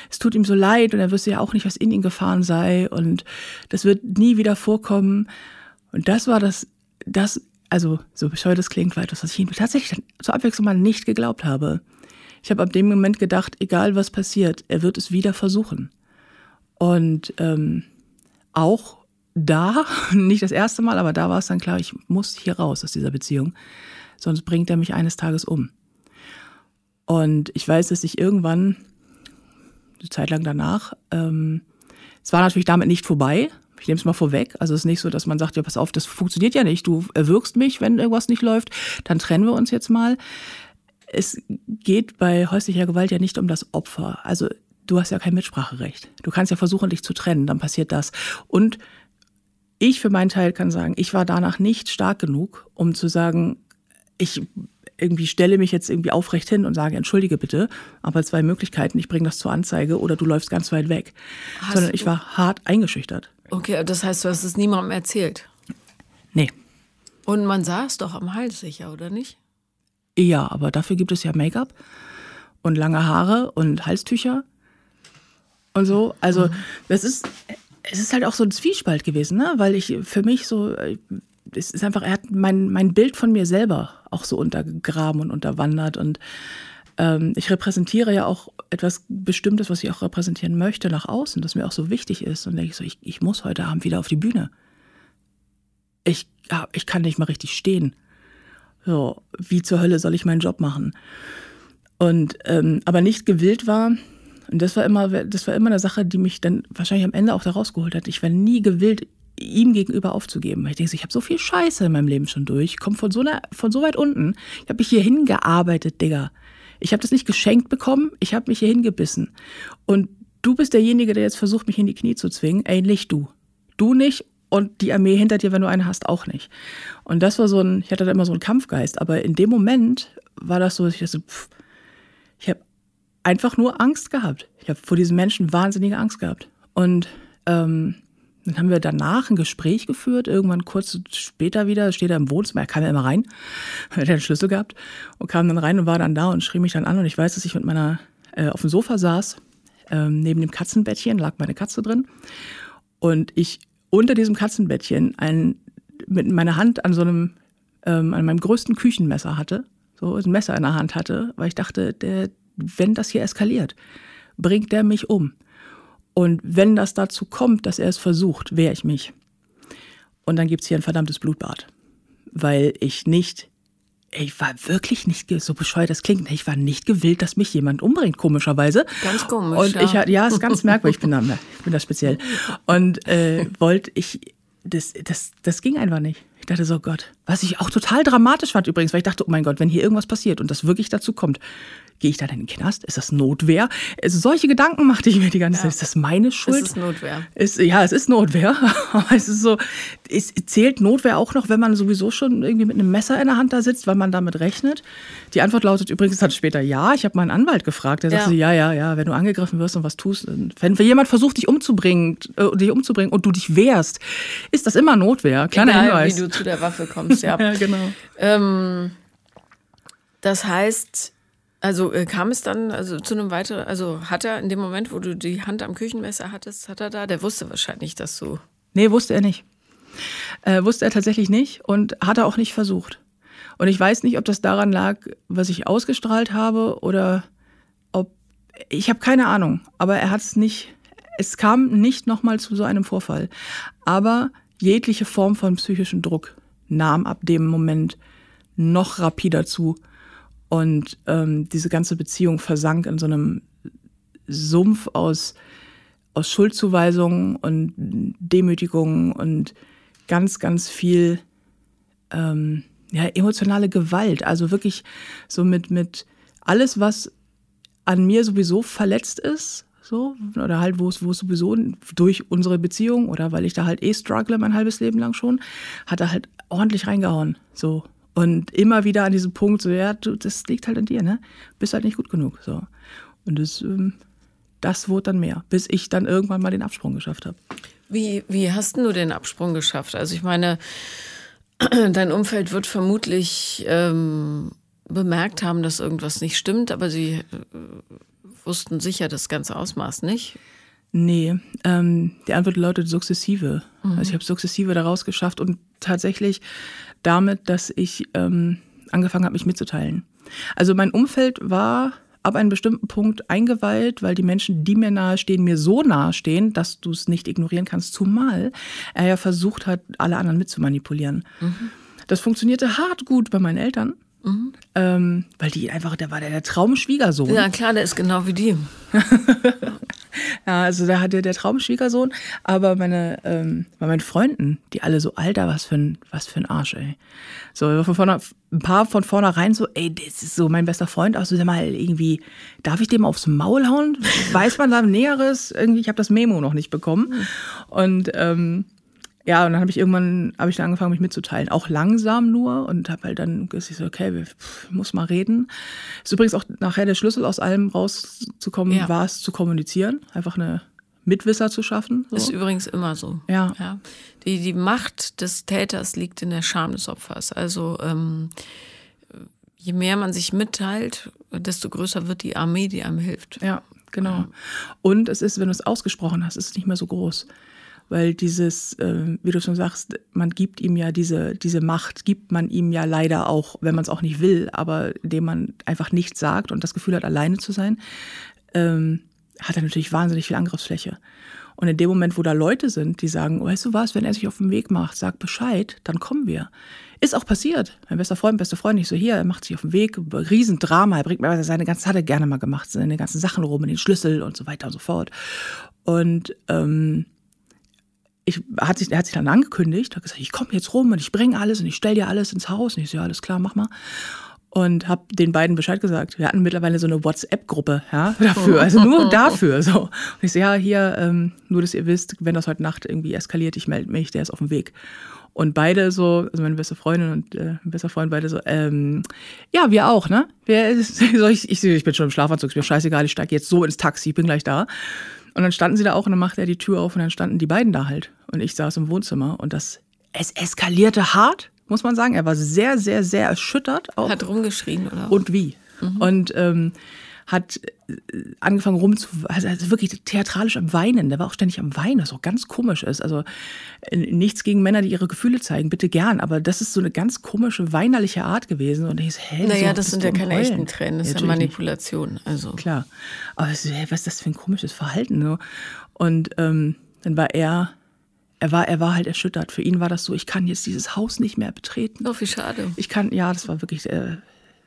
es tut ihm so leid und er wüsste ja auch nicht, was in ihn gefahren sei und das wird nie wieder vorkommen. Und das war das, das, also so bescheuert es klingt, war etwas, was ich ihm tatsächlich zur Abwechslung mal nicht geglaubt habe. Ich habe ab dem Moment gedacht, egal was passiert, er wird es wieder versuchen. Und ähm, auch da, nicht das erste Mal, aber da war es dann klar, ich muss hier raus aus dieser Beziehung, sonst bringt er mich eines Tages um. Und ich weiß, dass ich irgendwann, eine Zeit lang danach, ähm, es war natürlich damit nicht vorbei. Ich nehme es mal vorweg. Also es ist nicht so, dass man sagt, ja, pass auf, das funktioniert ja nicht. Du erwürgst mich, wenn irgendwas nicht läuft. Dann trennen wir uns jetzt mal. Es geht bei häuslicher Gewalt ja nicht um das Opfer. Also du hast ja kein Mitspracherecht. Du kannst ja versuchen, dich zu trennen, dann passiert das. Und ich für meinen Teil kann sagen, ich war danach nicht stark genug, um zu sagen, ich irgendwie stelle mich jetzt irgendwie aufrecht hin und sage, entschuldige bitte, aber zwei Möglichkeiten, ich bringe das zur Anzeige oder du läufst ganz weit weg. Hast Sondern ich war hart eingeschüchtert. Okay, das heißt, du hast es niemandem erzählt? Nee. Und man sah es doch am Hals sicher, oder nicht? Ja, aber dafür gibt es ja Make-up und lange Haare und Halstücher und so. Also, mhm. das ist, es ist halt auch so ein Zwiespalt gewesen, ne? weil ich für mich so, es ist einfach, er hat mein, mein Bild von mir selber auch so untergraben und unterwandert. Und ähm, ich repräsentiere ja auch etwas Bestimmtes, was ich auch repräsentieren möchte nach außen, das mir auch so wichtig ist. Und denke ich so, ich, ich muss heute Abend wieder auf die Bühne. Ich, ich kann nicht mal richtig stehen. So, wie zur Hölle soll ich meinen Job machen? Und ähm, aber nicht gewillt war, und das war immer, das war immer eine Sache, die mich dann wahrscheinlich am Ende auch da rausgeholt hat. Ich war nie gewillt, ihm gegenüber aufzugeben. Ich denke, ich habe so viel Scheiße in meinem Leben schon durch. Ich komme von so von so weit unten. Ich habe mich hier hingearbeitet, Digga. Ich habe das nicht geschenkt bekommen, ich habe mich hier hingebissen. Und du bist derjenige, der jetzt versucht, mich in die Knie zu zwingen. Ey, nicht du. Du nicht und die Armee hinter dir, wenn du eine hast, auch nicht. Und das war so ein, ich hatte da immer so einen Kampfgeist. Aber in dem Moment war das so, ich dachte, pff, ich habe einfach nur Angst gehabt. Ich habe vor diesen Menschen wahnsinnige Angst gehabt. Und ähm, dann haben wir danach ein Gespräch geführt, irgendwann kurz später wieder, steht er im Wohnzimmer, er kam ja immer rein, er hat den Schlüssel gehabt und kam dann rein und war dann da und schrie mich dann an und ich weiß, dass ich mit meiner, äh, auf dem Sofa saß, ähm, neben dem Katzenbettchen lag meine Katze drin und ich unter diesem Katzenbettchen ein, mit meiner Hand an so einem, ähm, an meinem größten Küchenmesser hatte, so ein Messer in der Hand hatte, weil ich dachte, der, wenn das hier eskaliert, bringt der mich um. Und wenn das dazu kommt, dass er es versucht, wehre ich mich. Und dann gibt's hier ein verdammtes Blutbad. Weil ich nicht, ich war wirklich nicht, so bescheuert das klingt, ich war nicht gewillt, dass mich jemand umbringt, komischerweise. Ganz komisch. Und ich, ja, ja ist ganz merkwürdig, ich bin da, ich bin da speziell. Und äh, wollte ich, das, das, das ging einfach nicht. Ich dachte so, Gott. Was ich auch total dramatisch fand übrigens, weil ich dachte, oh mein Gott, wenn hier irgendwas passiert und das wirklich dazu kommt, Gehe ich dann in den Knast? Ist das Notwehr? Also solche Gedanken machte ich mir die ganze Zeit. Ist das meine Schuld? Es ist Notwehr. Ist, ja, es ist Notwehr. Aber es ist so, es zählt Notwehr auch noch, wenn man sowieso schon irgendwie mit einem Messer in der Hand da sitzt, weil man damit rechnet? Die Antwort lautet übrigens dann später ja. Ich habe meinen Anwalt gefragt. Der sagte, ja. ja, ja, ja, wenn du angegriffen wirst und was tust, wenn jemand versucht, dich umzubringen, äh, dich umzubringen und du dich wehrst, ist das immer Notwehr. Kleiner Egal, Hinweis. wie du zu der Waffe kommst, ja. ja, genau. Ähm, das heißt, also äh, kam es dann also zu einem weiteren, also hat er in dem Moment, wo du die Hand am Küchenmesser hattest, hat er da, der wusste wahrscheinlich, dass du. Nee, wusste er nicht. Äh, wusste er tatsächlich nicht und hat er auch nicht versucht. Und ich weiß nicht, ob das daran lag, was ich ausgestrahlt habe oder ob. Ich habe keine Ahnung, aber er hat es nicht. Es kam nicht nochmal zu so einem Vorfall. Aber jegliche Form von psychischen Druck nahm ab dem Moment noch rapider zu. Und ähm, diese ganze Beziehung versank in so einem Sumpf aus, aus Schuldzuweisungen und Demütigungen und ganz, ganz viel ähm, ja, emotionale Gewalt. Also wirklich so mit, mit alles, was an mir sowieso verletzt ist, so, oder halt, wo es, sowieso durch unsere Beziehung oder weil ich da halt eh struggle mein halbes Leben lang schon, hat er halt ordentlich reingehauen, so. Und immer wieder an diesem Punkt, so, ja, du, das liegt halt an dir, ne? Bist halt nicht gut genug, so. Und das, ähm, das wurde dann mehr, bis ich dann irgendwann mal den Absprung geschafft habe. Wie, wie hast du den Absprung geschafft? Also ich meine, dein Umfeld wird vermutlich ähm, bemerkt haben, dass irgendwas nicht stimmt, aber sie äh, wussten sicher das ganze Ausmaß nicht. Nee, ähm, die Antwort lautet sukzessive. Mhm. Also ich habe sukzessive daraus geschafft und tatsächlich damit, dass ich ähm, angefangen habe, mich mitzuteilen. Also mein Umfeld war ab einem bestimmten Punkt eingeweiht, weil die Menschen, die mir nahestehen, mir so nahestehen, dass du es nicht ignorieren kannst, zumal er ja versucht hat, alle anderen mitzumanipulieren. Mhm. Das funktionierte hart gut bei meinen Eltern. Mhm. Ähm, weil die einfach, der war der, der Traumschwiegersohn. Ja, klar, der ist genau wie die. ja, also da hatte der Traumschwiegersohn, aber meine, ähm, bei meinen Freunden, die alle so, Alter, was für ein, was für ein Arsch, ey. So, von vorne, ein paar von vornherein so, ey, das ist so mein bester Freund, auch so, sag mal, irgendwie, darf ich dem aufs Maul hauen? Weiß man da Näheres? Irgendwie, ich habe das Memo noch nicht bekommen. Mhm. Und ähm, ja, und dann habe ich irgendwann habe ich dann angefangen, mich mitzuteilen, auch langsam nur und habe halt dann gesagt, okay, ich muss mal reden. Ist übrigens auch nachher der Schlüssel aus allem rauszukommen, ja. war es zu kommunizieren, einfach eine Mitwisser zu schaffen. So. Ist übrigens immer so. Ja. ja. Die, die Macht des Täters liegt in der Scham des Opfers. Also ähm, je mehr man sich mitteilt, desto größer wird die Armee, die einem hilft. Ja, genau. Ja. Und es ist, wenn du es ausgesprochen hast, ist es nicht mehr so groß weil dieses, äh, wie du schon sagst, man gibt ihm ja diese, diese Macht, gibt man ihm ja leider auch, wenn man es auch nicht will, aber indem man einfach nichts sagt und das Gefühl hat, alleine zu sein, ähm, hat er natürlich wahnsinnig viel Angriffsfläche. Und in dem Moment, wo da Leute sind, die sagen, oh, weißt du was, wenn er sich auf den Weg macht, sag Bescheid, dann kommen wir. Ist auch passiert. Mein bester Freund, beste Freund, nicht so hier, er macht sich auf den Weg, Riesendrama, er bringt mir seine ganzen, hat er gerne mal gemacht, seine ganzen Sachen rum, in den Schlüssel und so weiter und so fort. Und ähm, ich, hat sich, er hat sich dann angekündigt, hat gesagt, ich komme jetzt rum und ich bringe alles und ich stelle dir alles ins Haus. Und ich so, ja, alles klar, mach mal. Und habe den beiden Bescheid gesagt. Wir hatten mittlerweile so eine WhatsApp-Gruppe ja, dafür, also nur dafür. So. Und ich so, ja, hier, ähm, nur dass ihr wisst, wenn das heute Nacht irgendwie eskaliert, ich melde mich, der ist auf dem Weg. Und beide so, also meine beste Freundin und äh, mein bester Freund beide so, ähm, ja, wir auch, ne? Wer ist, ich, ich, ich bin schon im Schlafanzug, ist mir scheißegal, ich steige jetzt so ins Taxi, ich bin gleich da. Und dann standen sie da auch und dann machte er die Tür auf und dann standen die beiden da halt. Und ich saß im Wohnzimmer und das, es eskalierte hart, muss man sagen. Er war sehr, sehr, sehr erschüttert. Auch. Hat rumgeschrien, oder? Und wie. Mhm. Und ähm, hat äh, angefangen rum zu, also wirklich theatralisch am Weinen. Der war auch ständig am Weinen, was auch ganz komisch ist. Also nichts gegen Männer, die ihre Gefühle zeigen, bitte gern. Aber das ist so eine ganz komische, weinerliche Art gewesen. Und ich so, hä, Naja, das sind ja keine Heulen? echten Tränen, das ja, ist ja Manipulation. Also. Klar. Aber so, hä, was ist das für ein komisches Verhalten? So? Und ähm, dann war er er war, er war halt erschüttert. Für ihn war das so, ich kann jetzt dieses Haus nicht mehr betreten. Oh, wie schade. Ich kann, ja, das war wirklich, äh,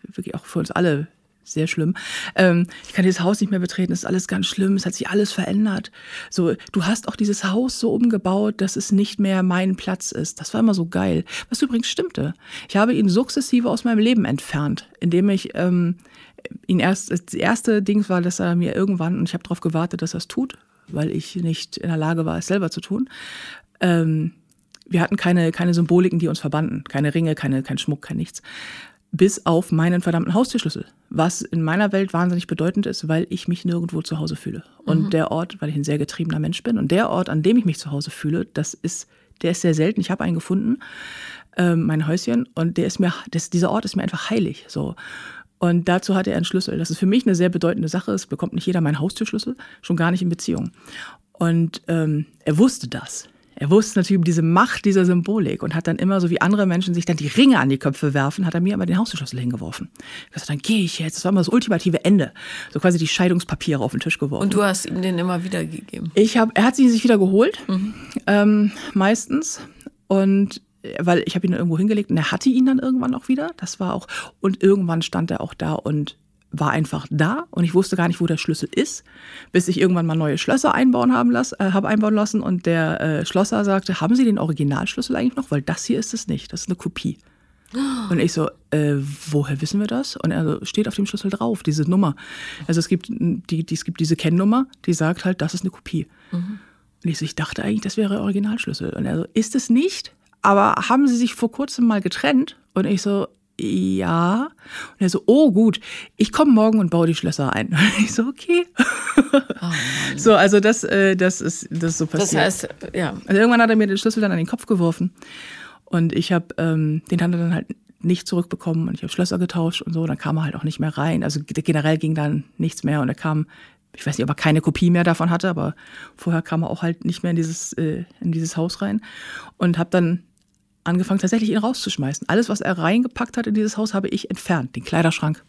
wirklich auch für uns alle sehr schlimm. Ähm, ich kann dieses Haus nicht mehr betreten, es ist alles ganz schlimm, es hat sich alles verändert. So, du hast auch dieses Haus so umgebaut, dass es nicht mehr mein Platz ist. Das war immer so geil. Was übrigens stimmte. Ich habe ihn sukzessive aus meinem Leben entfernt, indem ich ähm, ihn erst, das erste Ding war, dass er mir irgendwann, und ich habe darauf gewartet, dass er es tut, weil ich nicht in der Lage war, es selber zu tun. Ähm, wir hatten keine, keine Symboliken, die uns verbanden. Keine Ringe, keine, kein Schmuck, kein nichts bis auf meinen verdammten Haustürschlüssel, was in meiner Welt wahnsinnig bedeutend ist, weil ich mich nirgendwo zu Hause fühle. Und mhm. der Ort, weil ich ein sehr getriebener Mensch bin, und der Ort, an dem ich mich zu Hause fühle, das ist, der ist sehr selten. Ich habe einen gefunden, äh, mein Häuschen, und der ist mir, das, dieser Ort ist mir einfach heilig. So. Und dazu hatte er einen Schlüssel. Das ist für mich eine sehr bedeutende Sache. Es bekommt nicht jeder meinen Haustürschlüssel, schon gar nicht in Beziehung. Und ähm, er wusste das. Er wusste natürlich um diese Macht dieser Symbolik und hat dann immer, so wie andere Menschen sich dann die Ringe an die Köpfe werfen, hat er mir aber den Haustürschlüssel hingeworfen. Ich gesagt, dann gehe ich jetzt. Das war immer das ultimative Ende. So quasi die Scheidungspapiere auf den Tisch geworfen. Und du hast ihm den immer wieder gegeben? Ich hab, er hat sie sich wieder geholt, mhm. ähm, meistens. Und weil ich habe ihn irgendwo hingelegt und er hatte ihn dann irgendwann auch wieder. Das war auch und irgendwann stand er auch da und war einfach da und ich wusste gar nicht, wo der Schlüssel ist, bis ich irgendwann mal neue Schlösser einbauen haben lassen, äh, habe einbauen lassen und der äh, Schlosser sagte, haben Sie den Originalschlüssel eigentlich noch? Weil das hier ist es nicht, das ist eine Kopie. Und ich so, äh, woher wissen wir das? Und er so, steht auf dem Schlüssel drauf, diese Nummer. Also es gibt, die, die, es gibt diese Kennnummer, die sagt halt, das ist eine Kopie. Mhm. Und ich so, ich dachte eigentlich, das wäre Originalschlüssel. Und er so, ist es nicht? Aber haben Sie sich vor kurzem mal getrennt? Und ich so, ja. Und er so, oh gut, ich komme morgen und baue die Schlösser ein. Und ich so, okay. Oh so, also das, äh, das, ist, das ist so passiert. Das heißt, ja. Also irgendwann hat er mir den Schlüssel dann an den Kopf geworfen. Und ich habe, ähm, den hat er dann halt nicht zurückbekommen und ich habe Schlösser getauscht und so. Dann kam er halt auch nicht mehr rein. Also generell ging dann nichts mehr und er kam, ich weiß nicht, ob er keine Kopie mehr davon hatte, aber vorher kam er auch halt nicht mehr in dieses, äh, in dieses Haus rein und habe dann angefangen, tatsächlich ihn rauszuschmeißen. Alles, was er reingepackt hat in dieses Haus, habe ich entfernt. Den Kleiderschrank,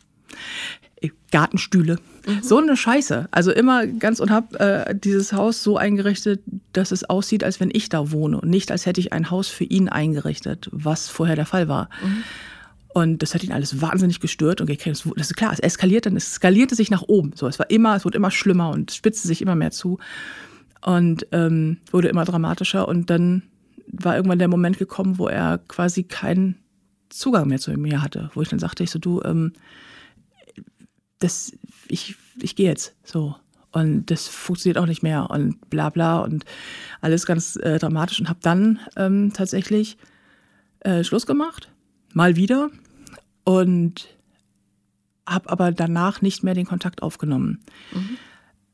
äh, Gartenstühle. Mhm. So eine Scheiße. Also immer ganz und habe äh, dieses Haus so eingerichtet, dass es aussieht, als wenn ich da wohne und nicht, als hätte ich ein Haus für ihn eingerichtet, was vorher der Fall war. Mhm. Und das hat ihn alles wahnsinnig gestört und das ist klar, es eskaliert dann, es skalierte sich nach oben. So, es war immer, es wurde immer schlimmer und spitzte sich immer mehr zu und ähm, wurde immer dramatischer und dann war irgendwann der Moment gekommen, wo er quasi keinen Zugang mehr zu mir hatte, wo ich dann sagte, ich so, du, ähm, das, ich, ich gehe jetzt so. Und das funktioniert auch nicht mehr und bla bla und alles ganz äh, dramatisch und habe dann ähm, tatsächlich äh, Schluss gemacht, mal wieder und habe aber danach nicht mehr den Kontakt aufgenommen. Mhm.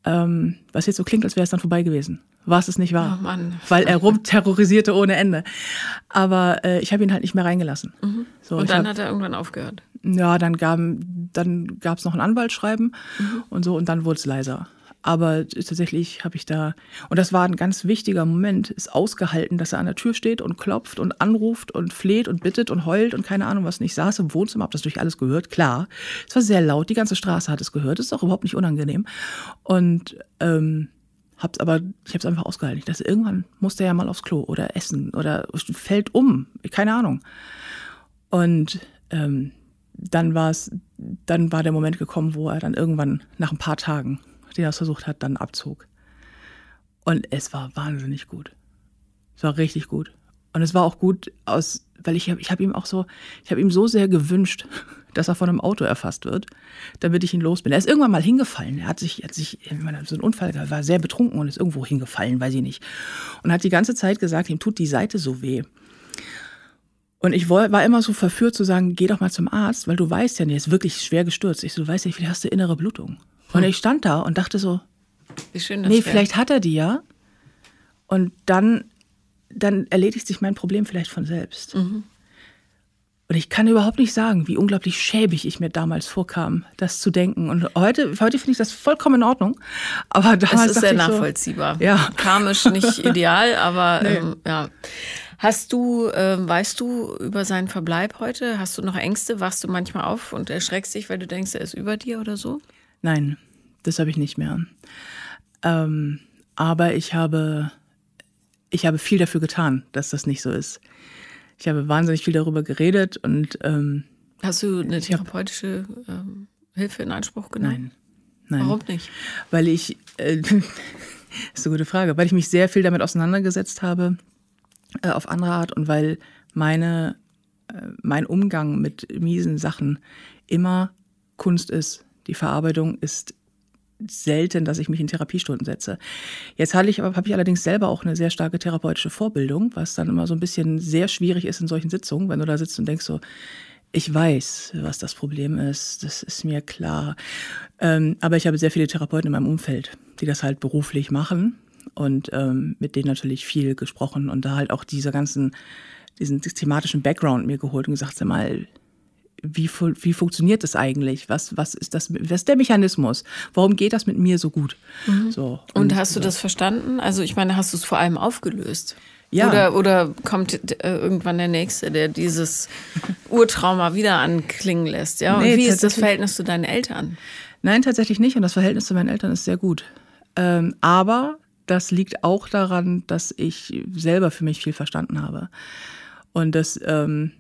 Ähm, was jetzt so klingt, als wäre es dann vorbei gewesen was es nicht war. Oh Mann. Weil er rumterrorisierte ohne Ende. Aber äh, ich habe ihn halt nicht mehr reingelassen. Mhm. So, und dann hab, hat er irgendwann aufgehört. Ja, dann gab dann gab's noch ein Anwaltsschreiben mhm. und so und dann wurde es leiser. Aber tatsächlich habe ich da, und das war ein ganz wichtiger Moment, ist ausgehalten, dass er an der Tür steht und klopft und anruft und fleht und bittet und heult und keine Ahnung was. Und ich saß im Wohnzimmer, habe das durch alles gehört, klar. Es war sehr laut, die ganze Straße hat es gehört, das ist auch überhaupt nicht unangenehm. Und ähm, Hab's aber, ich habe es einfach ausgehalten. Ich dachte, irgendwann muss der ja mal aufs Klo oder essen oder fällt um, keine Ahnung. Und ähm, dann war es, dann war der Moment gekommen, wo er dann irgendwann nach ein paar Tagen, die er es versucht hat, dann abzog. Und es war wahnsinnig gut. Es war richtig gut. Und es war auch gut aus, weil ich, ich habe ihm auch so, ich habe ihm so sehr gewünscht, dass er von einem Auto erfasst wird, damit ich ihn los bin. Er ist irgendwann mal hingefallen. Er hat sich, hat sich so ein Unfall, er war sehr betrunken und ist irgendwo hingefallen, weiß ich nicht. Und hat die ganze Zeit gesagt, ihm tut die Seite so weh. Und ich war immer so verführt zu sagen, geh doch mal zum Arzt, weil du weißt ja, der ist wirklich schwer gestürzt. Ich so, du weißt ja, vielleicht hast du innere Blutung. Und hm. ich stand da und dachte so, Wie schön das nee, wär. vielleicht hat er die ja. Und dann, dann erledigt sich mein Problem vielleicht von selbst. Mhm. Und ich kann überhaupt nicht sagen, wie unglaublich schäbig ich mir damals vorkam, das zu denken. Und heute, heute finde ich das vollkommen in Ordnung. Aber damals es ist sehr nachvollziehbar. So, ja. Karmisch nicht ideal, aber nee. ähm, ja. Hast du, äh, weißt du über seinen Verbleib heute? Hast du noch Ängste? Wachst du manchmal auf und erschreckst dich, weil du denkst, er ist über dir oder so? Nein, das habe ich nicht mehr. Ähm, aber ich habe, ich habe viel dafür getan, dass das nicht so ist ich habe wahnsinnig viel darüber geredet und ähm, Hast du eine therapeutische ähm, Hilfe in Anspruch genommen? Nein. Nein. Warum nicht? Weil ich, äh, ist eine gute Frage, weil ich mich sehr viel damit auseinandergesetzt habe, äh, auf andere Art und weil meine, äh, mein Umgang mit miesen Sachen immer Kunst ist. Die Verarbeitung ist selten, dass ich mich in Therapiestunden setze. Jetzt habe ich, hab ich allerdings selber auch eine sehr starke therapeutische Vorbildung, was dann immer so ein bisschen sehr schwierig ist in solchen Sitzungen, wenn du da sitzt und denkst so, ich weiß, was das Problem ist, das ist mir klar. Ähm, aber ich habe sehr viele Therapeuten in meinem Umfeld, die das halt beruflich machen und ähm, mit denen natürlich viel gesprochen und da halt auch dieser ganzen, diesen thematischen Background mir geholt und gesagt, sag mal, wie, wie funktioniert das eigentlich? Was, was, ist das, was ist der Mechanismus? Warum geht das mit mir so gut? Mhm. So, und, und, hast du das verstanden? Also ich meine, hast du es vor allem aufgelöst? Ja. Oder, oder kommt äh, irgendwann der Nächste, der dieses Urtrauma wieder anklingen lässt? Ja? Und nee, wie ist das Verhältnis zu deinen Eltern? Nein, tatsächlich nicht. Und das Verhältnis zu meinen Eltern ist sehr gut. Ähm, aber das liegt auch daran, dass ich selber für mich viel verstanden habe. Und das, ähm,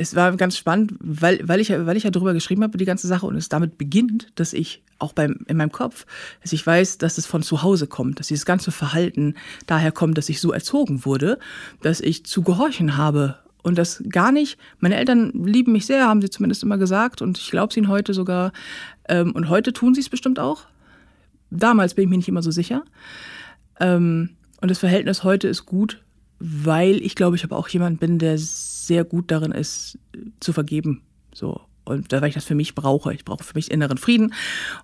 es war ganz spannend, weil, weil, ich, weil ich ja darüber geschrieben habe, die ganze Sache, und es damit beginnt, dass ich auch beim, in meinem Kopf, dass ich weiß, dass es von zu Hause kommt, dass dieses ganze Verhalten daher kommt, dass ich so erzogen wurde, dass ich zu gehorchen habe Und das gar nicht. Meine Eltern lieben mich sehr, haben sie zumindest immer gesagt. Und ich glaube es ihnen heute sogar. Ähm, und heute tun sie es bestimmt auch. Damals bin ich mir nicht immer so sicher. Ähm, und das Verhältnis heute ist gut, weil ich glaube, ich aber auch jemand bin, der sehr gut darin ist, zu vergeben. So. Und weil ich das für mich brauche. Ich brauche für mich inneren Frieden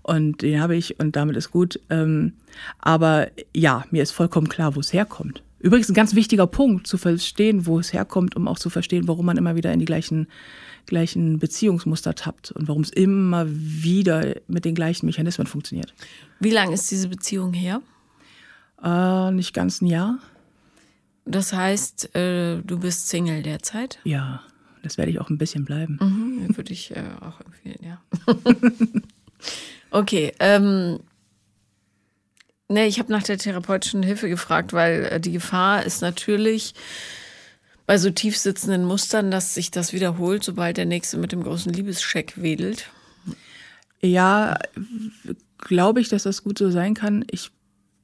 und den habe ich und damit ist gut. Ähm, aber ja, mir ist vollkommen klar, wo es herkommt. Übrigens ein ganz wichtiger Punkt, zu verstehen, wo es herkommt, um auch zu verstehen, warum man immer wieder in die gleichen, gleichen Beziehungsmuster tappt und warum es immer wieder mit den gleichen Mechanismen funktioniert. Wie lange ist diese Beziehung her? Äh, nicht ganz ein Jahr. Das heißt, äh, du bist Single derzeit? Ja, das werde ich auch ein bisschen bleiben. Mhm, würde ich äh, auch empfehlen, ja. okay, ähm, Nee, ich habe nach der therapeutischen Hilfe gefragt, weil äh, die Gefahr ist natürlich bei so tief sitzenden Mustern, dass sich das wiederholt, sobald der Nächste mit dem großen Liebescheck wedelt. Ja, glaube ich, dass das gut so sein kann. Ich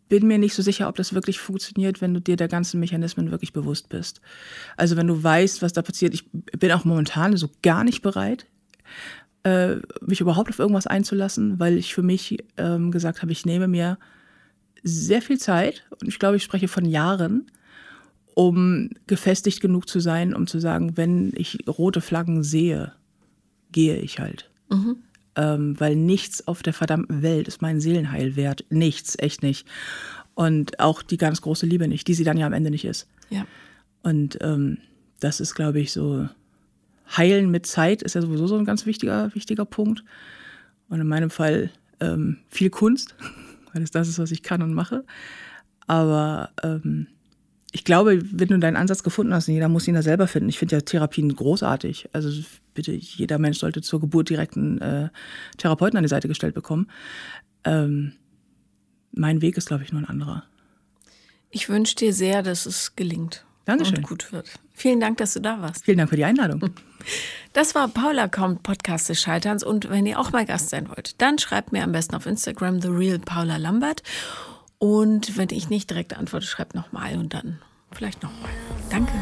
bin mir nicht so sicher, ob das wirklich funktioniert, wenn du dir der ganzen Mechanismen wirklich bewusst bist. Also wenn du weißt, was da passiert. Ich bin auch momentan so gar nicht bereit, äh, mich überhaupt auf irgendwas einzulassen, weil ich für mich ähm, gesagt habe, ich nehme mir sehr viel Zeit, und ich glaube, ich spreche von Jahren, um gefestigt genug zu sein, um zu sagen, wenn ich rote Flaggen sehe, gehe ich halt. Mhm. Ähm, weil nichts auf der verdammten Welt ist mein Seelenheil wert. Nichts, echt nicht. Und auch die ganz große Liebe nicht, die sie dann ja am Ende nicht ist. Ja. Und ähm, das ist, glaube ich, so. Heilen mit Zeit ist ja sowieso so ein ganz wichtiger, wichtiger Punkt. Und in meinem Fall ähm, viel Kunst weil es das ist, was ich kann und mache. Aber ähm, ich glaube, wenn du deinen Ansatz gefunden hast, jeder muss ihn da selber finden. Ich finde ja Therapien großartig. Also bitte, jeder Mensch sollte zur Geburt direkt einen äh, Therapeuten an die Seite gestellt bekommen. Ähm, mein Weg ist, glaube ich, nur ein anderer. Ich wünsche dir sehr, dass es gelingt. Dankeschön. Und gut wird. Vielen Dank, dass du da warst. Vielen Dank für die Einladung. Das war Paula kommt, Podcast des Scheiterns. Und wenn ihr auch mal Gast sein wollt, dann schreibt mir am besten auf Instagram The Real Paula Lambert. Und wenn ich nicht direkt antworte, schreibt nochmal und dann vielleicht nochmal. Danke.